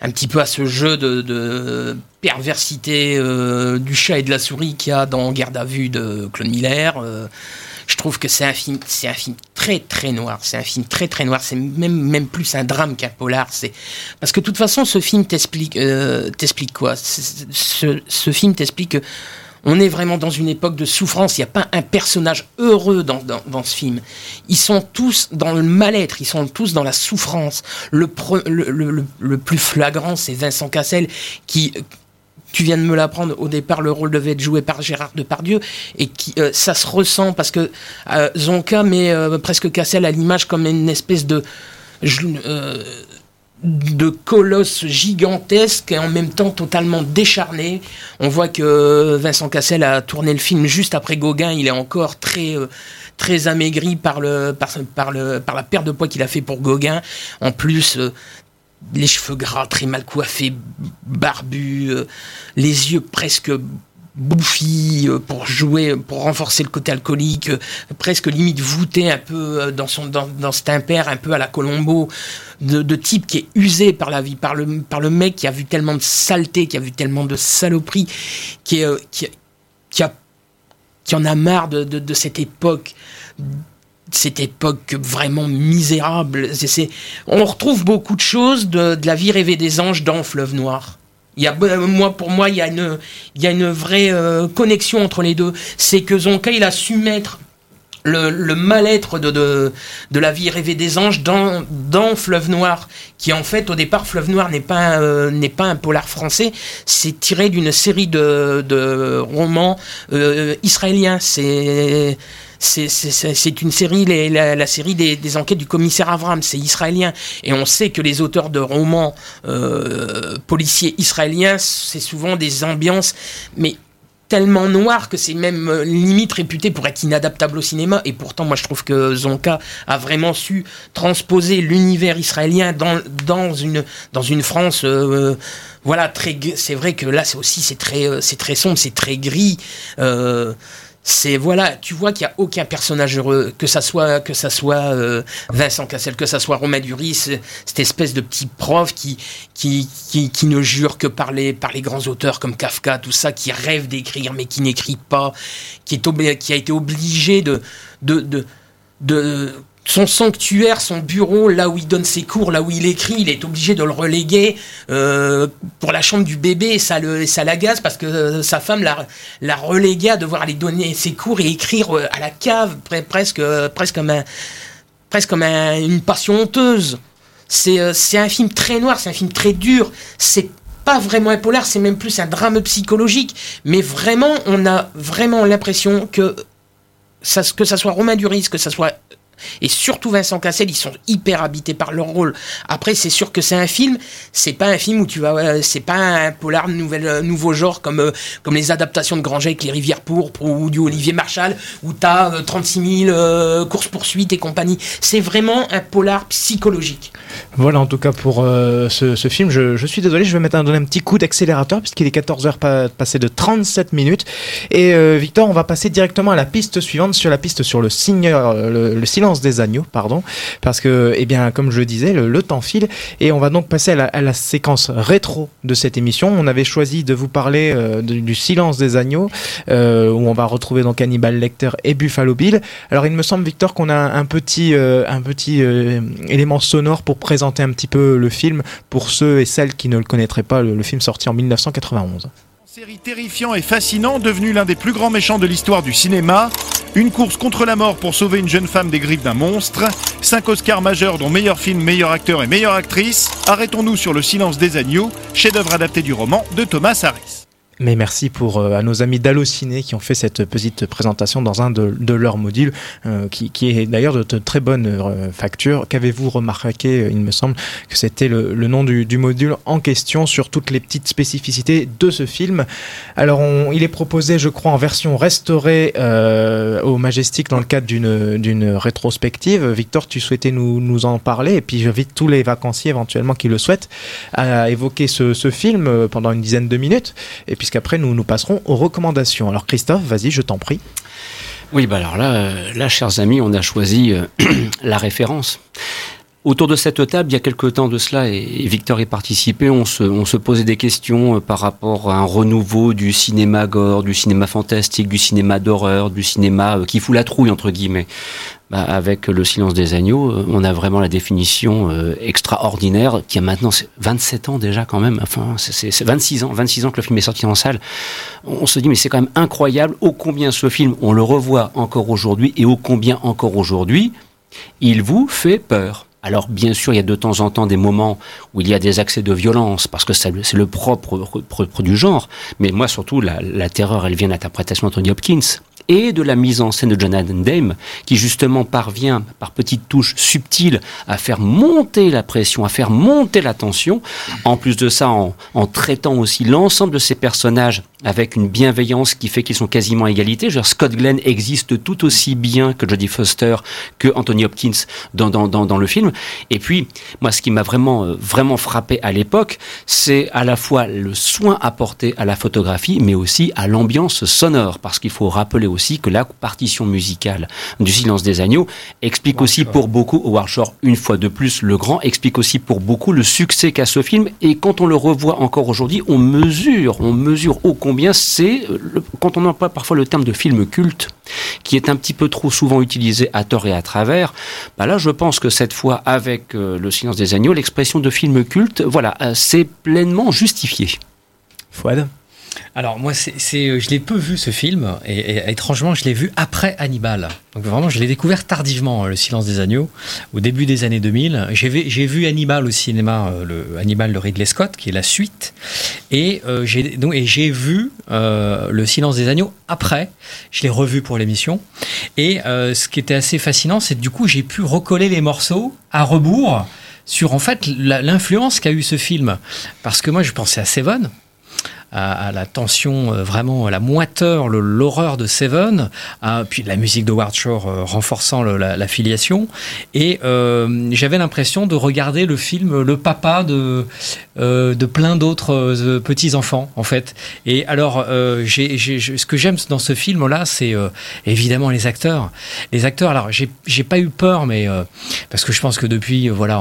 un petit peu à ce jeu de, perversité euh, du chat et de la souris qu'il y a dans Garde à vue de Claude Miller. Euh, je trouve que c'est un film, c'est un film très très noir. C'est un film très très noir. C'est même même plus un drame qu'un polar. C'est parce que de toute façon, ce film t'explique euh, t'explique quoi? Ce, ce, film t'explique que on est vraiment dans une époque de souffrance. Il n'y a pas un personnage heureux dans, ce film. Ils sont tous dans le mal-être, ils sont tous dans la souffrance. Le, plus flagrant, c'est Vincent Cassel qui tu viens de me l'apprendre, au départ, le rôle devait être joué par Gérard Depardieu, et qui, euh, ça se ressent parce que euh, Zonka met euh, presque Cassel à l'image comme une espèce de de colosse gigantesque et en même temps totalement décharné. On voit que Vincent Cassel a tourné le film juste après Gauguin. Il est encore très euh, très amaigri par le par, le par la perte de poids qu'il a fait pour Gauguin. En plus. Euh, les cheveux gras, très mal coiffés, barbus, euh, les yeux presque bouffi euh, pour jouer, pour renforcer le côté alcoolique, euh, presque limite voûté un peu euh, dans, son, dans, dans cet impair, un peu à la Colombo, de, type qui est usé par la vie, par le, par le mec qui a vu tellement de saleté, qui a vu tellement de saloperie, qui, est, qui, qui, a, qui en a marre de, de, cette époque cette époque vraiment misérable. on retrouve beaucoup de choses de, de, la vie rêvée des anges dans Fleuve Noir. Il y a, euh, moi, pour moi, il y a une, il y a une vraie euh, connexion entre les deux. C'est que Zonka, il a su mettre le, le mal-être de, de, de, la vie rêvée des anges dans, dans Fleuve Noir, qui en fait, au départ, Fleuve Noir n'est pas, euh, pas un polar français, c'est tiré d'une série de, de romans israéliens. C'est c'est une série, la, série des, enquêtes du commissaire Avram, c'est israélien. Et on sait que les auteurs de romans euh, policiers israéliens, c'est souvent des ambiances, mais tellement noires que c'est même euh, limite réputé pour être inadaptable au cinéma. Et pourtant, moi, je trouve que Zonka a vraiment su transposer l'univers israélien dans, une, France. Euh, voilà. C'est vrai que là, c'est aussi c'est très sombre, c'est très gris c'est voilà, tu vois qu'il y a aucun personnage heureux, que ça soit que ça soit euh, Vincent Cassel, que ça soit Romain Duris, cette espèce de petit prof qui qui, qui, ne jure que par les par les grands auteurs comme Kafka, tout ça, qui rêve d'écrire mais qui n'écrit pas, qui est qui a été obligé de de, de son sanctuaire, son bureau, là où il donne ses cours, là où il écrit, il est obligé de le reléguer euh, pour la chambre du bébé. Et ça, le, ça l'agace parce que euh, sa femme l'a, l'a relégué à devoir aller donner ses cours et écrire euh, à la cave, presque, presque comme, un, presque comme une passion honteuse. C'est, c'est un film très noir, c'est un film très dur. C'est pas vraiment un polar, c'est même plus un drame psychologique. Mais vraiment, on a vraiment l'impression que que ça soit Romain Duris, que ça soit et surtout Vincent Cassel, ils sont hyper habités par leur rôle. Après, c'est sûr que c'est un film, c'est pas un film où tu vas, c'est pas un polar nouvelle, euh, nouveau genre comme, euh, comme les adaptations de Granger avec les Rivières Pourpres ou du Olivier Marshall où t'as as 36 000 courses poursuites et compagnie. C'est vraiment un polar psychologique. Voilà en tout cas pour euh, ce, film. Je, suis désolé, je vais mettre un, donner un petit coup d'accélérateur puisqu'il est 14h passé de 37 minutes. Et Victor, on va passer directement à la piste suivante sur la piste sur le, signeur, le silence des agneaux, pardon, parce que, eh bien, comme je le disais, le, temps file et on va donc passer à la, séquence rétro de cette émission. On avait choisi de vous parler euh, du silence des agneaux, euh, où on va retrouver donc Hannibal Lecter et Buffalo Bill. Alors, il me semble, Victor, qu'on a un petit, euh, un petit élément sonore pour présenter un petit peu le film pour ceux et celles qui ne le connaîtraient pas, le film sorti en 1991 série terrifiant et fascinant, devenu l'un des plus grands méchants de l'histoire du cinéma. Une course contre la mort pour sauver une jeune femme des griffes d'un monstre. Cinq Oscars majeurs dont meilleur film, meilleur acteur et meilleure actrice. Arrêtons-nous sur Le silence des agneaux, chef-d'œuvre adapté du roman de Thomas Harris. Mais merci pour euh, à nos amis d'Allociné qui ont fait cette petite présentation dans un de, de leurs modules, euh, qui, qui, est d'ailleurs de, très bonne euh, facture. Qu'avez-vous remarqué Il me semble que c'était le, le, nom du, du, module en question sur toutes les petites spécificités de ce film? Alors, on, il est proposé, je crois, en version restaurée au Majestic dans le cadre d'une rétrospective. Victor, tu souhaitais nous, nous en parler, et puis j'invite tous les vacanciers éventuellement qui le souhaitent à évoquer ce, ce film pendant une dizaine de minutes. Et puis puisqu'après nous nous passerons aux recommandations. Alors Christophe, vas-y, je t'en prie. Oui, bah alors là, euh, là, chers amis, on a choisi euh, la référence. Autour de cette table, il y a quelque temps de cela, et Victor y participé, on se, posait des questions euh, par rapport à un renouveau du cinéma gore, du cinéma fantastique, du cinéma d'horreur, du cinéma qui fout la trouille, entre guillemets. Bah, avec Le silence des agneaux, euh, on a vraiment la définition euh, extraordinaire qui a maintenant 27 ans déjà quand même, enfin c'est 26 ans, 26 ans que le film est sorti en salle. On se dit mais c'est quand même incroyable ô combien ce film, on le revoit encore aujourd'hui et ô combien encore aujourd'hui, il vous fait peur. Alors bien sûr, il y a de temps en temps des moments où il y a des accès de violence, parce que c'est le propre, du genre. Mais moi, surtout, la, terreur, elle vient de l'interprétation d'Anthony Hopkins et de la mise en scène de Jonathan Dame, qui justement parvient par petites touches subtiles à faire monter la pression, à faire monter la tension. En plus de ça, en, en traitant aussi l'ensemble de ces personnages avec une bienveillance qui fait qu'ils sont quasiment à égalité. Genre, Scott Glenn existe tout aussi bien que Jodie Foster, que Anthony Hopkins dans, dans, dans, dans le film. Et puis, moi, ce qui m'a vraiment, euh, vraiment frappé à l'époque, c'est à la fois le soin apporté à la photographie, mais aussi à l'ambiance sonore. Parce qu'il faut rappeler aussi que la partition musicale du Silence des Agneaux explique aussi pour beaucoup, Howard Shore, une fois de plus, le grand, explique aussi pour beaucoup le succès qu'a ce film. Et quand on le revoit encore aujourd'hui, on mesure, on mesure au combien c'est, euh, quand on emploie parfois le terme de film culte, qui est un petit peu trop souvent utilisé à tort et à travers, bah là je pense que cette fois, avec euh, Le silence des agneaux, l'expression de film culte, voilà, euh, c'est pleinement justifié. Fouad? Alors moi, c'est, euh, je l'ai peu vu ce film et, étrangement, je l'ai vu après Hannibal. Donc vraiment, je l'ai découvert tardivement, euh, Le Silence des agneaux, au début des années 2000. J'ai, vu Hannibal au cinéma, euh, le Hannibal de Ridley Scott, qui est la suite, et j'ai donc et j'ai vu Le Silence des agneaux après. Je l'ai revu pour l'émission. Et ce qui était assez fascinant, c'est que du coup, j'ai pu recoller les morceaux à rebours sur en fait l'influence qu'a eu ce film. Parce que moi, je pensais à Seven à, la tension, euh, vraiment à la moiteur, l'horreur de Seven, puis la musique de Ward Shore euh, renforçant la, filiation. Et euh, j'avais l'impression de regarder le film Le Papa de, de plein d'autres petits-enfants, en fait. Et alors, ce que j'aime dans ce film-là, c'est évidemment les acteurs. Les acteurs, alors, j'ai pas eu peur, mais parce que je pense que depuis, voilà,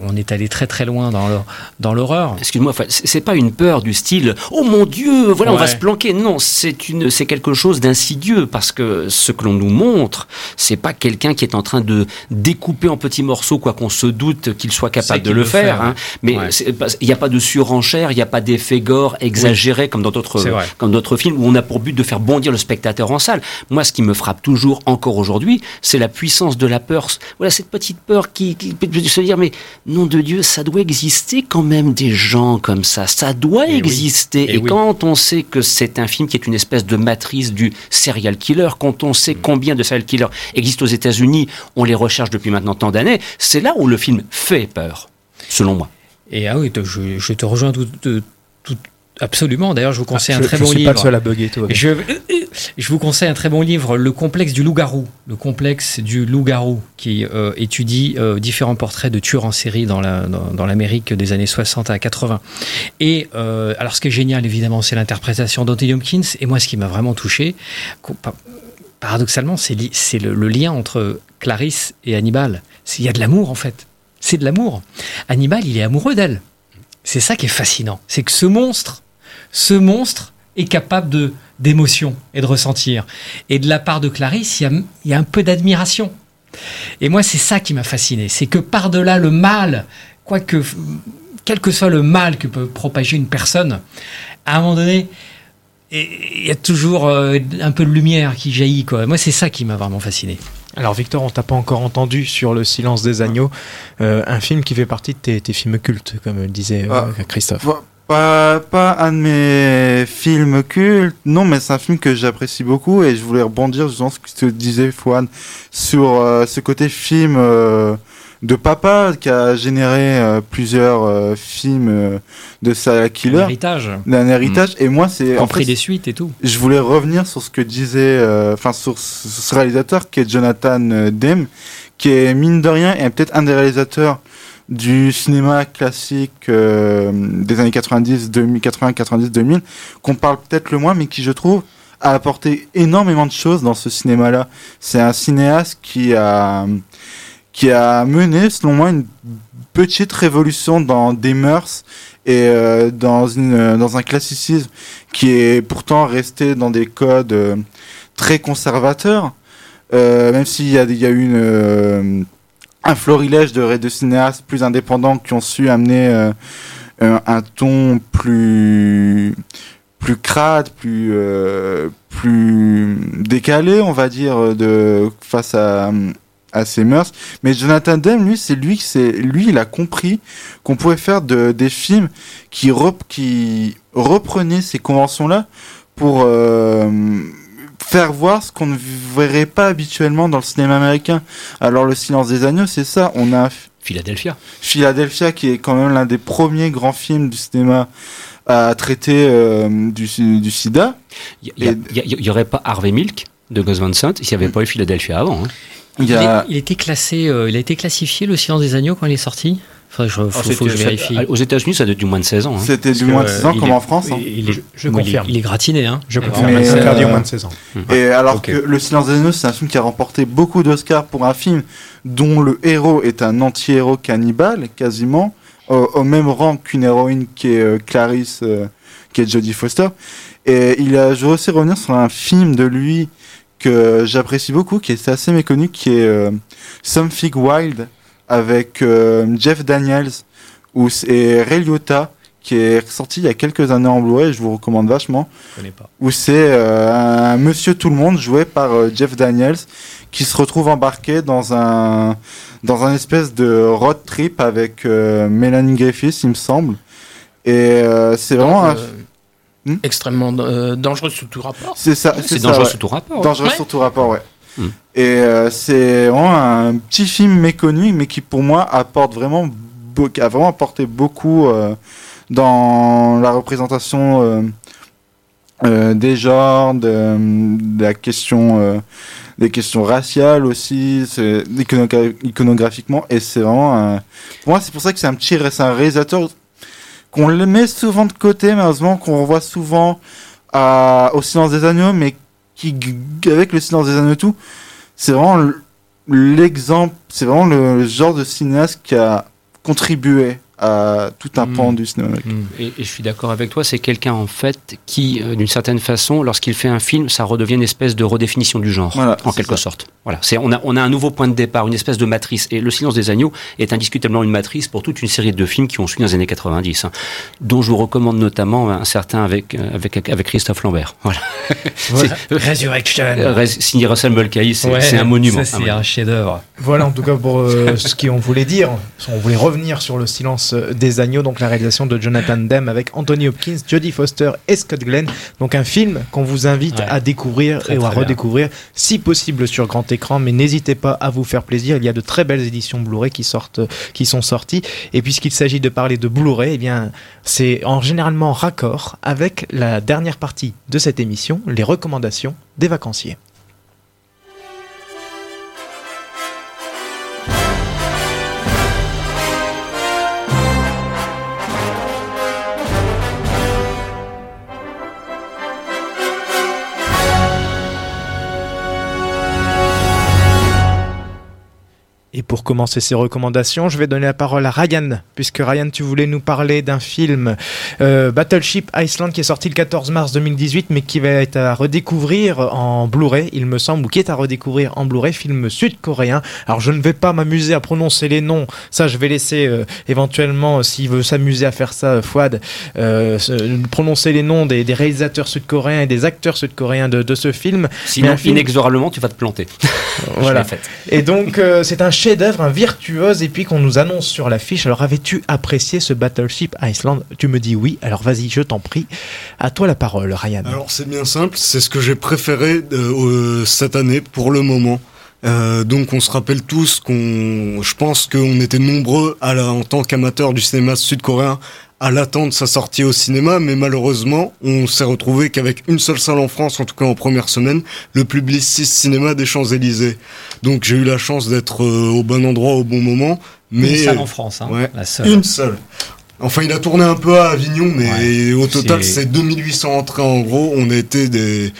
on, est allé très très loin dans l'horreur. Excuse-moi, c'est pas une peur du style oh mon Dieu, voilà, on va se planquer. Non, c'est une, c'est quelque chose d'insidieux parce que ce que l'on nous montre, c'est pas quelqu'un qui est en train de découper en petits morceaux, quoi qu'on se doute qu'il soit capable de le faire. hein. Mais Ouais. il n'y a pas de surenchère, il n'y a pas d'effet gore exagéré comme dans d'autres, comme d'autres films où on a pour but de faire bondir le spectateur en salle. Moi, ce qui me frappe toujours encore aujourd'hui, c'est la puissance de la peur. Voilà cette petite peur qui, qui peut se dire mais nom de Dieu, ça doit exister quand même des gens comme ça. Ça doit Eh exister. Et, oui. quand on sait que c'est un film qui est une espèce de matrice du serial killer, quand on sait combien de serial killers existent aux États-Unis, on les recherche depuis maintenant tant d'années, c'est là où le film fait peur, selon moi. Et ah oui, je te rejoins tout, tout- tout- absolument. D'ailleurs, je vous conseille Ah, un je- très je bon suis livre. pas le seul à bugger, bien. Je, je vous conseille un très bon livre, Le complexe du loup-garou. Le complexe du loup-garou, qui euh, étudie euh, différents portraits de tueurs en série dans la- dans- dans l'Amérique des années 60 à 80. Et euh, alors, ce qui est génial, évidemment, c'est l'interprétation d'Anthony Hopkins. Et moi, ce qui m'a vraiment touché, paradoxalement, c'est li- c'est le, le lien entre Clarisse et Hannibal. Il y a de l'amour, en fait. C'est de l'amour. Hannibal, il est amoureux d'elle. C'est ça qui est fascinant. C'est que ce monstre, ce monstre est capable de d'émotion et de ressentir. Et de la part de Clarisse, il y a, il y a un peu d'admiration. Et moi, c'est ça qui m'a fasciné. C'est que par-delà le mal, quoique, quel que soit le mal que peut propager une personne, à un moment donné, et- il y a toujours euh, un peu de lumière qui jaillit. Quoi. Moi, c'est ça qui m'a vraiment fasciné. Alors Victor, on t'a pas encore entendu sur Le Silence des Agneaux, euh, un film qui fait partie de tes, tes films cultes, comme disait euh, Ah. Christophe. Pas- Pas, pas un de mes films cultes, non, mais c'est un film que j'apprécie beaucoup et je voulais rebondir sur ce que tu disais, Fouane, sur euh, ce côté film euh, de papa qui a généré euh, plusieurs films de serial killer. L'héritage. D'un héritage. Et moi, c'est. en fait, des suites et tout. je voulais revenir sur ce que disait, enfin sur ce ce réalisateur qui est Jonathan Demme, qui est mine de rien et peut-être un des réalisateurs du cinéma classique euh, des années 90, 2000, 80, 90, 2000, qu'on parle peut-être le moins, mais qui je trouve a apporté énormément de choses dans ce cinéma-là. C'est un cinéaste qui a qui a mené, selon moi, une petite révolution dans des mœurs et euh, dans, une, dans un classicisme qui est pourtant resté dans des codes euh, très conservateurs, même s'il y a, y a une, un florilège de, de cinéastes plus indépendants qui ont su amener euh, un, un ton plus plus crade, plus euh, plus décalé, on va dire, de face à à ses mœurs. Mais Jonathan Demme, lui, c'est lui, c'est lui, il a compris qu'on pouvait faire de, des films qui, qui reprenaient ces conventions-là pour euh, faire voir ce qu'on ne verrait pas habituellement dans le cinéma américain. Alors, Le Silence des Agneaux, c'est ça. On a Philadelphia. Philadelphia, qui est quand même l'un des premiers grands films du cinéma à traiter euh, du, du sida. Il n'y aurait pas Harvey Milk de Gus Van Sant s'il n'y avait pas eu Philadelphia avant. hein. Il a- est- il était classé, euh, il a été classifié le silence des agneaux quand il est sorti? Enfin, je, faut, Oh, faut que je vérifie. ça- Aux États-Unis, ça doit être du moins de 16 ans. hein. C'était du moins de que, 16 ans, comme est- en France. hein. Il est, Je oui, il est- confirme. Il est gratiné, hein. Je Et confirme. Mais, ça- interdit euh, au moins de 16 ans. Et alors que Le Silence des Agneaux, c'est un film qui a remporté beaucoup d'Oscars pour un film dont le héros est un anti-héros cannibale, quasiment, au, au même rang qu'une héroïne qui est euh, Clarisse, euh, qui est Jodie Foster. Et il a, je veux aussi revenir sur un film de lui que j'apprécie beaucoup, qui est assez méconnu, qui est euh, Something Wild, avec euh, Jeff Daniels où c'est- et Ray Liotta, qui est sorti il y a quelques années en Blu-ray, je vous recommande vachement Je connais pas. où c'est euh, un monsieur tout le monde joué par euh, Jeff Daniels qui se retrouve embarqué dans un dans un espèce de road trip avec euh, Melanie Griffiths il me semble et euh, c'est vraiment un- Euh, Hmm? extrêmement euh, dangereux sous tout rapport. c'est ça C'est ça, dangereux ouais. sous tout rapport. dangereux Ouais. sur tout rapport ouais Hmm. et euh, c'est vraiment un petit film méconnu mais qui pour moi apporte vraiment a vraiment apporté beaucoup euh, dans la représentation euh, des genres, de, la question, des questions raciales aussi, iconographiquement, et c'est vraiment, pour moi, c'est pour ça que c'est un petit, c'est un réalisateur qu'on le met souvent de côté, malheureusement, qu'on revoit souvent au Silence des Agneaux, mais qui, avec le Silence des Agneaux et tout, c'est vraiment l'exemple, c'est vraiment le genre de cinéaste qui a contribué à tout un Mm. pan du cinéma américain. Et, et je suis d'accord avec toi, c'est quelqu'un en fait qui, euh, d'une certaine façon, lorsqu'il fait un film, ça redevient une espèce de redéfinition du genre, Voilà, en quelque ça. sorte. Voilà, c'est on a on a un nouveau point de départ, une espèce de matrice. Et Le Silence des agneaux est indiscutablement une matrice pour toute une série de films qui ont suivi dans les années 90, hein, dont je vous recommande notamment un certain avec euh, avec avec Christophe Lambert. Voilà. Voilà. C'est- Resurrection. Euh, Res- signé Russell Mulcahy, c'est Ouais, un monument. un c'est un chef-d'œuvre. Voilà en tout cas pour euh, ce qu'on voulait dire. On voulait revenir sur le silence des agneaux, donc la réalisation de Jonathan Demme avec Anthony Hopkins, Jodie Foster et Scott Glenn. Donc un film qu'on vous invite Ouais. à découvrir Très, et à bien. redécouvrir, si possible sur grand écran. Mais n'hésitez pas à vous faire plaisir. Il y a de très belles éditions Blu-ray qui sortent, qui sont sorties. Et puisqu'il s'agit de parler de Blu-ray, eh bien c'est en généralement raccord avec la dernière partie de cette émission, les recommandations des vacanciers. Commencer ces recommandations, je vais donner la parole à Ryan, puisque Ryan, tu voulais nous parler d'un film euh, Battleship Iceland qui est sorti le 14 mars 2018, mais qui va être à redécouvrir en Blu-ray, il me semble, ou qui est à redécouvrir en Blu-ray, film sud-coréen. Alors je ne vais pas m'amuser à prononcer les noms, ça je vais laisser euh, éventuellement, euh, s'il veut s'amuser à faire ça, euh, Fouad, euh, prononcer les noms des, des réalisateurs sud-coréens et des acteurs sud-coréens de, de ce film. Sinon, film- inexorablement, tu vas te planter. voilà. Et donc, c'est un chef-d'œuvre, virtuose, et puis qu'on nous annonce sur l'affiche. Alors, avais-tu apprécié ce Battleship Iceland? Tu me dis oui. Alors, vas-y, je t'en prie. À toi la parole, Ryan. Alors c'est bien simple, c'est ce que j'ai préféré euh, cette année pour le moment. Euh, donc on se rappelle tous qu'on, je pense qu'on était nombreux à en tant qu'amateurs du cinéma sud-coréen à l'attendre sa sortie au cinéma, mais malheureusement on s'est retrouvé qu'avec une seule salle en France, en tout cas en première semaine, le Publicis Cinéma des Champs-Élysées. Donc j'ai eu la chance d'être euh, au bon endroit au bon moment. Mais Une salle en France, hein, ouais, la seule. Une seule. Enfin, il a tourné un peu à Avignon, mais au total, c'est- c'est 2800 entrées en gros. On a été des.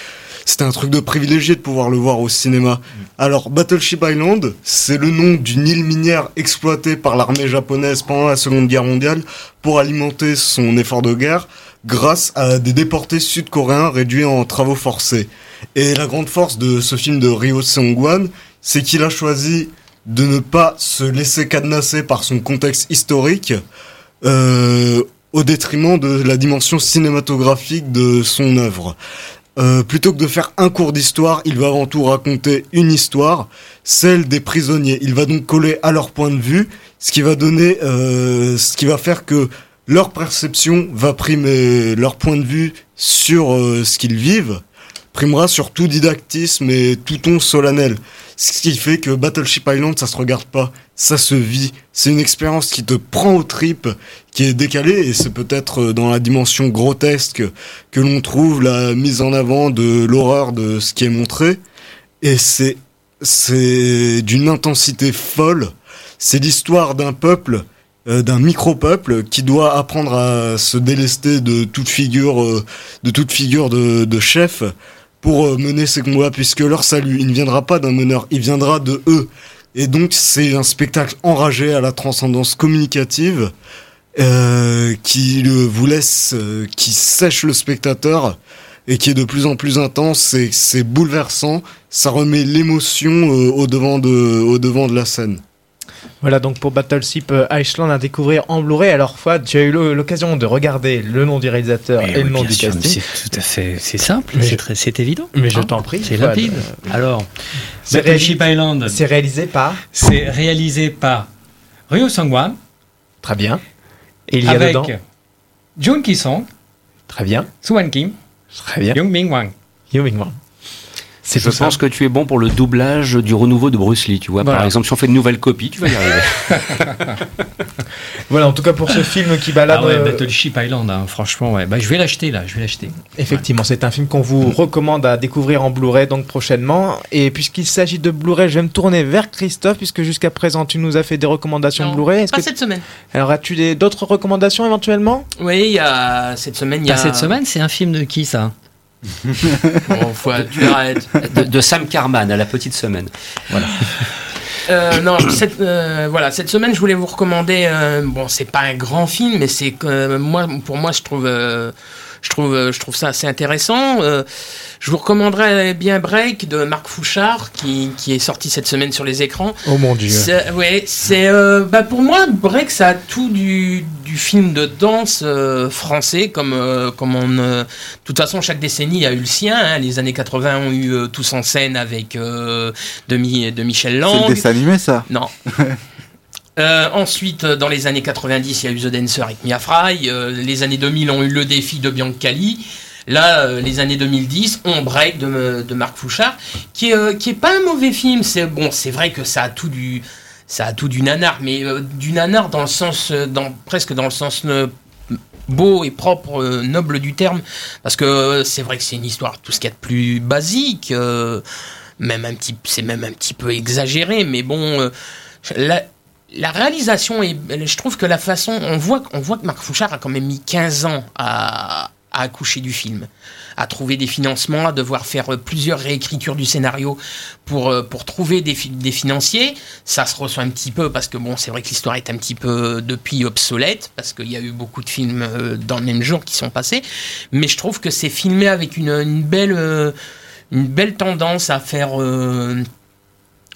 C'était un truc de privilégié de pouvoir le voir au cinéma. Alors, Battleship Island, c'est le nom d'une île minière exploitée par l'armée japonaise pendant la Seconde Guerre mondiale pour alimenter son effort de guerre grâce à des déportés sud-coréens réduits en travaux forcés. Et la grande force de ce film de Ryo Seung-wan, c'est qu'il a choisi de ne pas se laisser cadenasser par son contexte historique euh, au détriment de la dimension cinématographique de son œuvre. Euh, plutôt que de faire un cours d'histoire, il va avant tout raconter une histoire, celle des prisonniers. Il va donc coller à leur point de vue, ce qui va donner, euh, ce qui va faire que leur perception va primer leur point de vue sur euh, ce qu'ils vivent, primera sur tout didactisme et tout ton solennel. Ce qui fait que Battleship Island, ça se regarde pas, ça se vit. C'est une expérience qui te prend aux tripes, qui est décalée, et c'est peut-être euh, dans la dimension grotesque que l'on trouve la mise en avant de l'horreur de ce qui est montré. Et c'est, c'est d'une intensité folle. C'est l'histoire d'un peuple, euh, d'un micro-peuple qui doit apprendre à se délester de toute figure, euh, de toute figure de, chef pour mener ses combats, puisque leur salut, il ne viendra pas d'un meneur, il viendra de eux. Et donc c'est un spectacle enragé à la transcendance communicative euh, qui vous laisse, euh, qui sèche le spectateur et qui est de plus en plus intense. C'est bouleversant. Ça remet l'émotion euh, au devant de la scène. Voilà donc pour Battleship euh, Iceland à découvrir en Blu-ray. Alors Fouad, tu as eu l'occasion de regarder le nom du réalisateur et, le nom du sûr, casting. C'est tout à fait, c'est simple, Mais c'est évident. mais je Hein t'en prie, C'est limpide. Alors, Battleship Island, C'est réalisé par c'est réalisé par Ryo Sang-wan Très bien. Et il y a avec dedans Jun Ki-song, Très bien. Suwan Kim, Très bien. Young Ming Wang. Yo Ming Wang. C'est Je ça. pense que tu es bon pour le doublage du renouveau de Bruce Lee. Tu vois, Voilà. par exemple, si on fait une nouvelle copie, tu vas y arriver. Voilà, en tout cas pour ce film qui balade. Ah ouais, euh, Battleship Island, hein, franchement, ouais. Bah, je vais l'acheter là, je vais l'acheter. Effectivement, c'est un film qu'on vous recommande à découvrir en Blu-ray donc prochainement. Et puisqu'il s'agit de Blu-ray, je vais me tourner vers Christophe puisque jusqu'à présent tu nous as fait des recommandations Non, Blu-ray. Est-ce Pas que- cette semaine. Alors as-tu des- d'autres recommandations éventuellement? Oui, il y a cette semaine, il y Pas a. cette semaine, c'est un film de qui ça? Bon, faut- tu de, de Sam Carman à la petite semaine. Voilà. Euh, non, cette, euh, voilà, cette semaine, je voulais vous recommander. euh, bon, c'est pas un grand film, mais c'est que moi, pour moi, je trouve, euh, je trouve, euh, je trouve ça assez intéressant. Euh, je vous recommanderais bien Break de Marc Fouchard, qui, qui est sorti cette semaine sur les écrans. Oh mon dieu. C'est- Ouais, c'est euh, bah pour moi Break ça a tout du, du film de danse euh, français comme euh, comme on euh, de toute façon chaque décennie a eu le sien hein. les années 80 ont eu euh, tous en scène avec euh, de, de Michel C'est Lang le dessin animé, ça non Euh, ensuite, euh, dans les années 90, il y a eu The Dancer avec Mia Fry. Euh, les années 2000 ont eu Le Défi de Biancali. Là, euh, les années 2010, on break de, de Marc Fouchard, qui est, euh, qui est pas un mauvais film. C'est bon, c'est vrai que ça a tout du, ça a tout du nanar, mais euh, du nanar dans le sens, dans presque dans le sens beau et propre, euh, noble du terme, parce que euh, c'est vrai que c'est une histoire tout ce qu'il y a de plus basique, euh, même un petit, c'est même un petit peu exagéré, mais bon, la, la réalisation est, je trouve que la façon, on voit, voit que Marc Fouchard a quand même mis 15 ans à, accoucher du film, à trouver des financements, à devoir faire euh, plusieurs réécritures du scénario pour, euh, pour trouver des, des financiers. Ça se reçoit un petit peu parce que bon, c'est vrai que l'histoire est un petit peu depuis obsolète parce qu'il y a eu beaucoup de films euh, dans le même genre qui sont passés. Mais je trouve que c'est filmé avec une, une belle, euh, une belle tendance à faire, euh,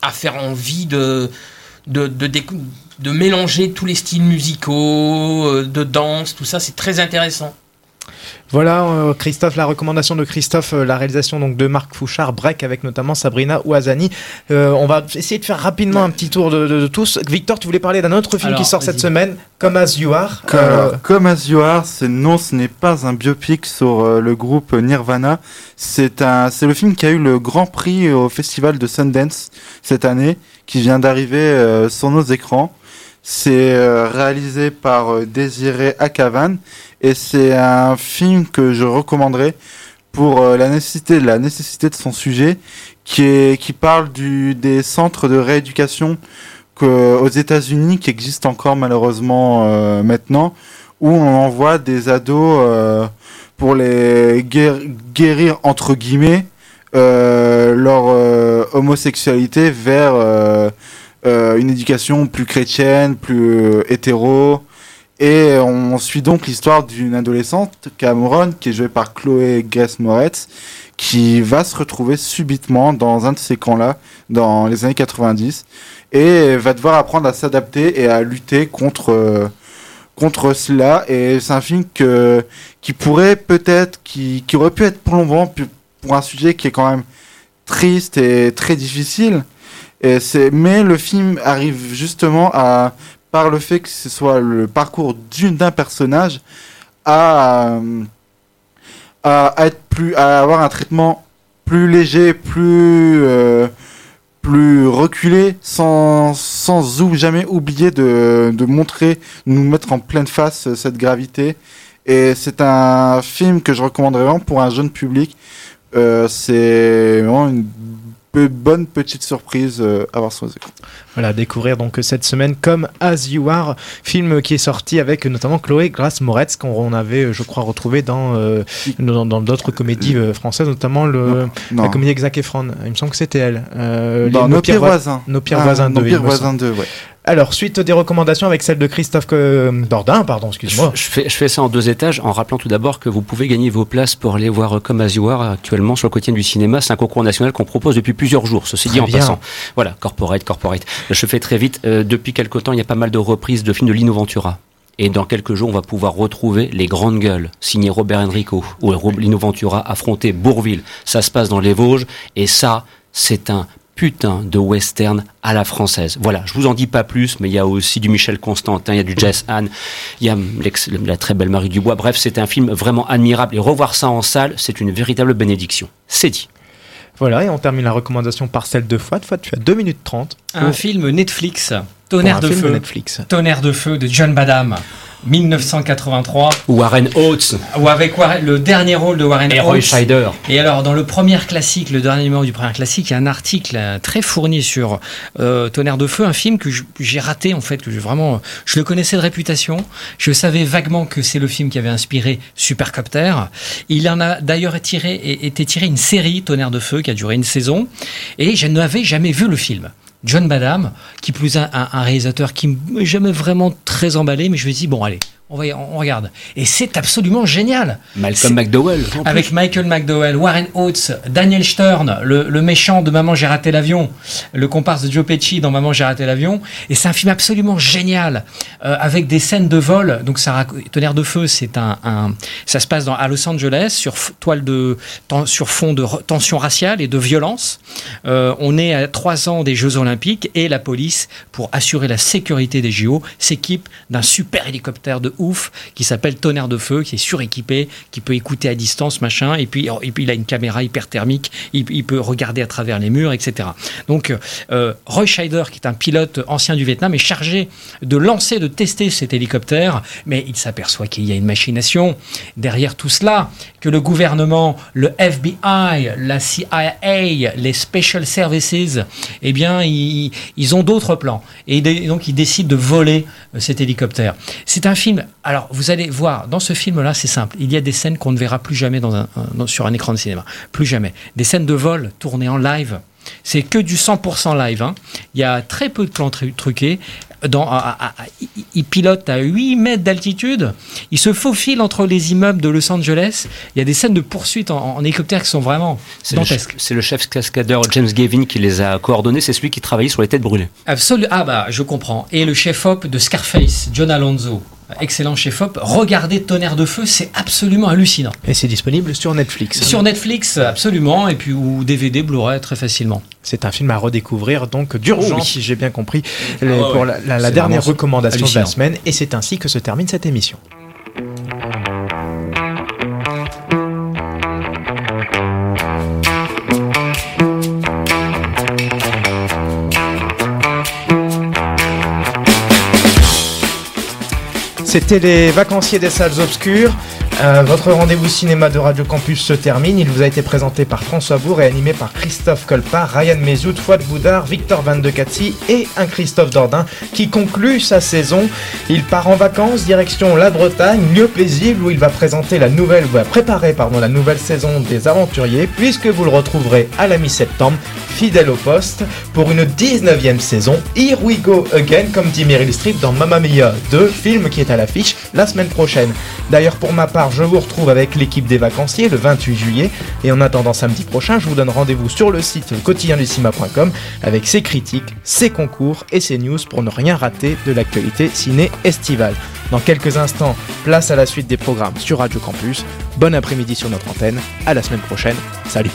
à faire envie de, de, de, de mélanger tous les styles musicaux, euh, de danse, tout ça. C'est très intéressant. Voilà, euh, Christophe, la recommandation de Christophe, euh, la réalisation donc de Marc Fouchard, Break avec notamment Sabrina Ouazani. Euh, on va essayer de faire rapidement un petit tour de, de- de tous. Victor, tu voulais parler d'un autre film Alors, qui sort cette semaine, Comme As You Are. Comme, Euh, comme As You Are, c'est non, ce n'est pas un biopic sur euh, le groupe Nirvana. C'est un, c'est le film qui a eu le grand prix au festival de Sundance cette année, qui vient d'arriver euh, sur nos écrans. C'est euh, réalisé par euh, Désiré Akavan et c'est un film que je recommanderais pour euh, la nécessité, de son sujet, qui est, qui parle des centres de rééducation que, aux États-Unis qui existent encore malheureusement euh, maintenant, où on envoie des ados euh, pour les guér- guérir entre guillemets leur homosexualité vers une éducation plus chrétienne, plus hétéro. Et on suit donc l'histoire d'une adolescente, Cameron, qui est jouée par Chloé Grace Moretz, qui va se retrouver subitement dans un de ces camps-là, dans les années 90, et va devoir apprendre à s'adapter et à lutter contre, euh, contre cela. Et c'est un film qui pourrait peut-être, qui, qui aurait pu être plombant pour un sujet qui est quand même triste et très difficile. Mais le film arrive justement à, par le fait que ce soit le parcours d'une, d'un personnage, à, euh, être plus, à avoir un traitement plus léger, plus, euh, plus reculé, sans, sans jamais oublier de, de montrer, nous mettre en pleine face euh, cette gravité. Et c'est un film que je recommanderais vraiment pour un jeune public. C'est vraiment une bonne petite surprise euh, à voir sur les écrans. Voilà, découvrir donc cette semaine comme As You Are, film qui est sorti avec notamment Chloé Grace Moretz, qu'on avait, je crois, retrouvé dans euh, dans d'autres comédies euh, françaises, notamment le, Non. la comédie avec Zac Efron. Il me semble que c'était elle. Euh, les- Nos pires voisins. Nos pires Ah, voisins Nos 2. pires voisins semble. 2, ouais. Alors, suite des recommandations avec celle de Christophe euh, Dordain, pardon, excuse-moi. Je fais, je fais ça en deux étages en rappelant tout d'abord que vous pouvez gagner vos places pour aller voir Comme As You Are actuellement sur le quotidien du cinéma. C'est un concours national qu'on propose depuis plusieurs jours, ceci dit Très en bien. passant. Voilà, corporate, corporate. Je fais très vite. Euh, depuis quelque temps, il y a pas mal de reprises de films de Lino Ventura. Et dans quelques jours, on va pouvoir retrouver Les Grandes Gueules, signé Robert Enrico, où Ro- Lino Ventura affrontait Bourville. Ça se passe dans les Vosges, et ça, c'est un putain de western à la française. Voilà, je vous en dis pas plus, mais il y a aussi du Michel Constantin, il y a du Jess Anne, il y a la très belle Marie Dubois. Bref, c'est un film vraiment admirable, et revoir ça en salle, c'est une véritable bénédiction. C'est dit. Voilà, et on termine la recommandation par celle de Fouad. Fouad, tu as 2 minutes 30. Un film Netflix, Tonnerre de feu. Netflix. Tonnerre de feu de John Badham, 1983. Warren Oates. Ou avec Warren- le dernier rôle de Warren Et Roy Oates. Scheider. Et alors, dans le premier classique, le dernier numéro du premier classique, il y a un article très fourni sur euh, Tonnerre de feu, un film que j'ai raté en fait, que je, vraiment, je le connaissais de réputation. Je savais vaguement que c'est le film qui avait inspiré Supercopter. Il en a d'ailleurs tiré, et- été tiré une série Tonnerre de feu qui a duré une saison, et je n'avais jamais vu le film. John Badham, qui plus un, réalisateur qui m'a jamais vraiment très emballé, mais je me dis bon allez, on, va, on regarde. Et c'est absolument génial. Malcolm McDowell. Avec Michael McDowell, Warren Oates, Daniel Stern, le, le méchant de Maman j'ai raté l'avion, le comparse de Joe Pesci dans Maman j'ai raté l'avion. Et c'est un film absolument génial, euh, avec des scènes de vol. Donc ça, Tonnerre de feu, c'est un, un, ça se passe dans, à Los Angeles sur toile de, sur fond de tension raciale et de violence. Euh, on est à trois ans des Jeux Olympiques et la police, pour assurer la sécurité des JO, s'équipe d'un super hélicoptère de ouf qui s'appelle Tonnerre de Feu, qui est suréquipé, qui peut écouter à distance, machin, et puis, puis il a une caméra hyperthermique, il, il peut regarder à travers les murs, etc. Donc, euh, Roy Scheider, qui est un pilote ancien du Vietnam, est chargé de lancer, de tester cet hélicoptère, mais il s'aperçoit qu'il y a une machination derrière tout cela, que le gouvernement, le FBI, la CIA, les Special Services, eh bien, ils, ils ont d'autres plans. Et donc, ils décident de voler cet hélicoptère. C'est un film alors, vous allez voir, dans ce film-là, c'est simple. Il y a des scènes qu'on ne verra plus jamais dans un, dans, sur un écran de cinéma. Plus jamais. Des scènes de vol tournées en live. C'est que du 100% live. Hein. Il y a très peu de plans truqués. Dans, à, il pilote à 8 mètres d'altitude. Il se faufile entre les immeubles de Los Angeles. Il y a des scènes de poursuite en, en hélicoptère qui sont vraiment dantesques. C'est le chef cascadeur James Gavin qui les a coordonnés. C'est celui qui travaillait sur les têtes brûlées. Absolument. Ah bah, je comprends. Et le chef-op de Scarface, John Alonso excellent chef-op. Regardez Tonnerre de Feu, c'est absolument hallucinant. Et c'est disponible sur Netflix. Sur Netflix, absolument, et puis ou DVD, Blu-ray très facilement. C'est un film à redécouvrir, donc d'urgence, oh oui. si j'ai bien compris, les, oh pour la, la, la dernière recommandation de la semaine. Et c'est ainsi que se termine cette émission. C'était les vacanciers des salles obscures. Euh, votre rendez-vous cinéma de Radio Campus se termine. Il vous a été présenté par François Bourg et animé par Christophe Colpart, Ryan Mezout, Fouad Boudard, Victor Van de Cathy et un Christophe Dordain qui conclut sa saison. Il part en vacances direction la Bretagne, lieu paisible où il va présenter la nouvelle, préparer pardon la nouvelle saison des Aventuriers, puisque vous le retrouverez à la mi-septembre, fidèle au poste, pour une 19e saison. Here we go again, comme dit Meryl Streep dans Mamma Mia 2, film qui est à l'affiche la semaine prochaine. D'ailleurs, pour ma part, je vous retrouve avec l'équipe des vacanciers le 28 juillet. Et en attendant samedi prochain, je vous donne rendez-vous sur le site quotidienducinéma.com avec ses critiques, ses concours et ses news pour ne rien rater de l'actualité ciné estivale. Dans quelques instants, place à la suite des programmes sur Radio Campus. Bon après-midi sur notre antenne. À la semaine prochaine. Salut.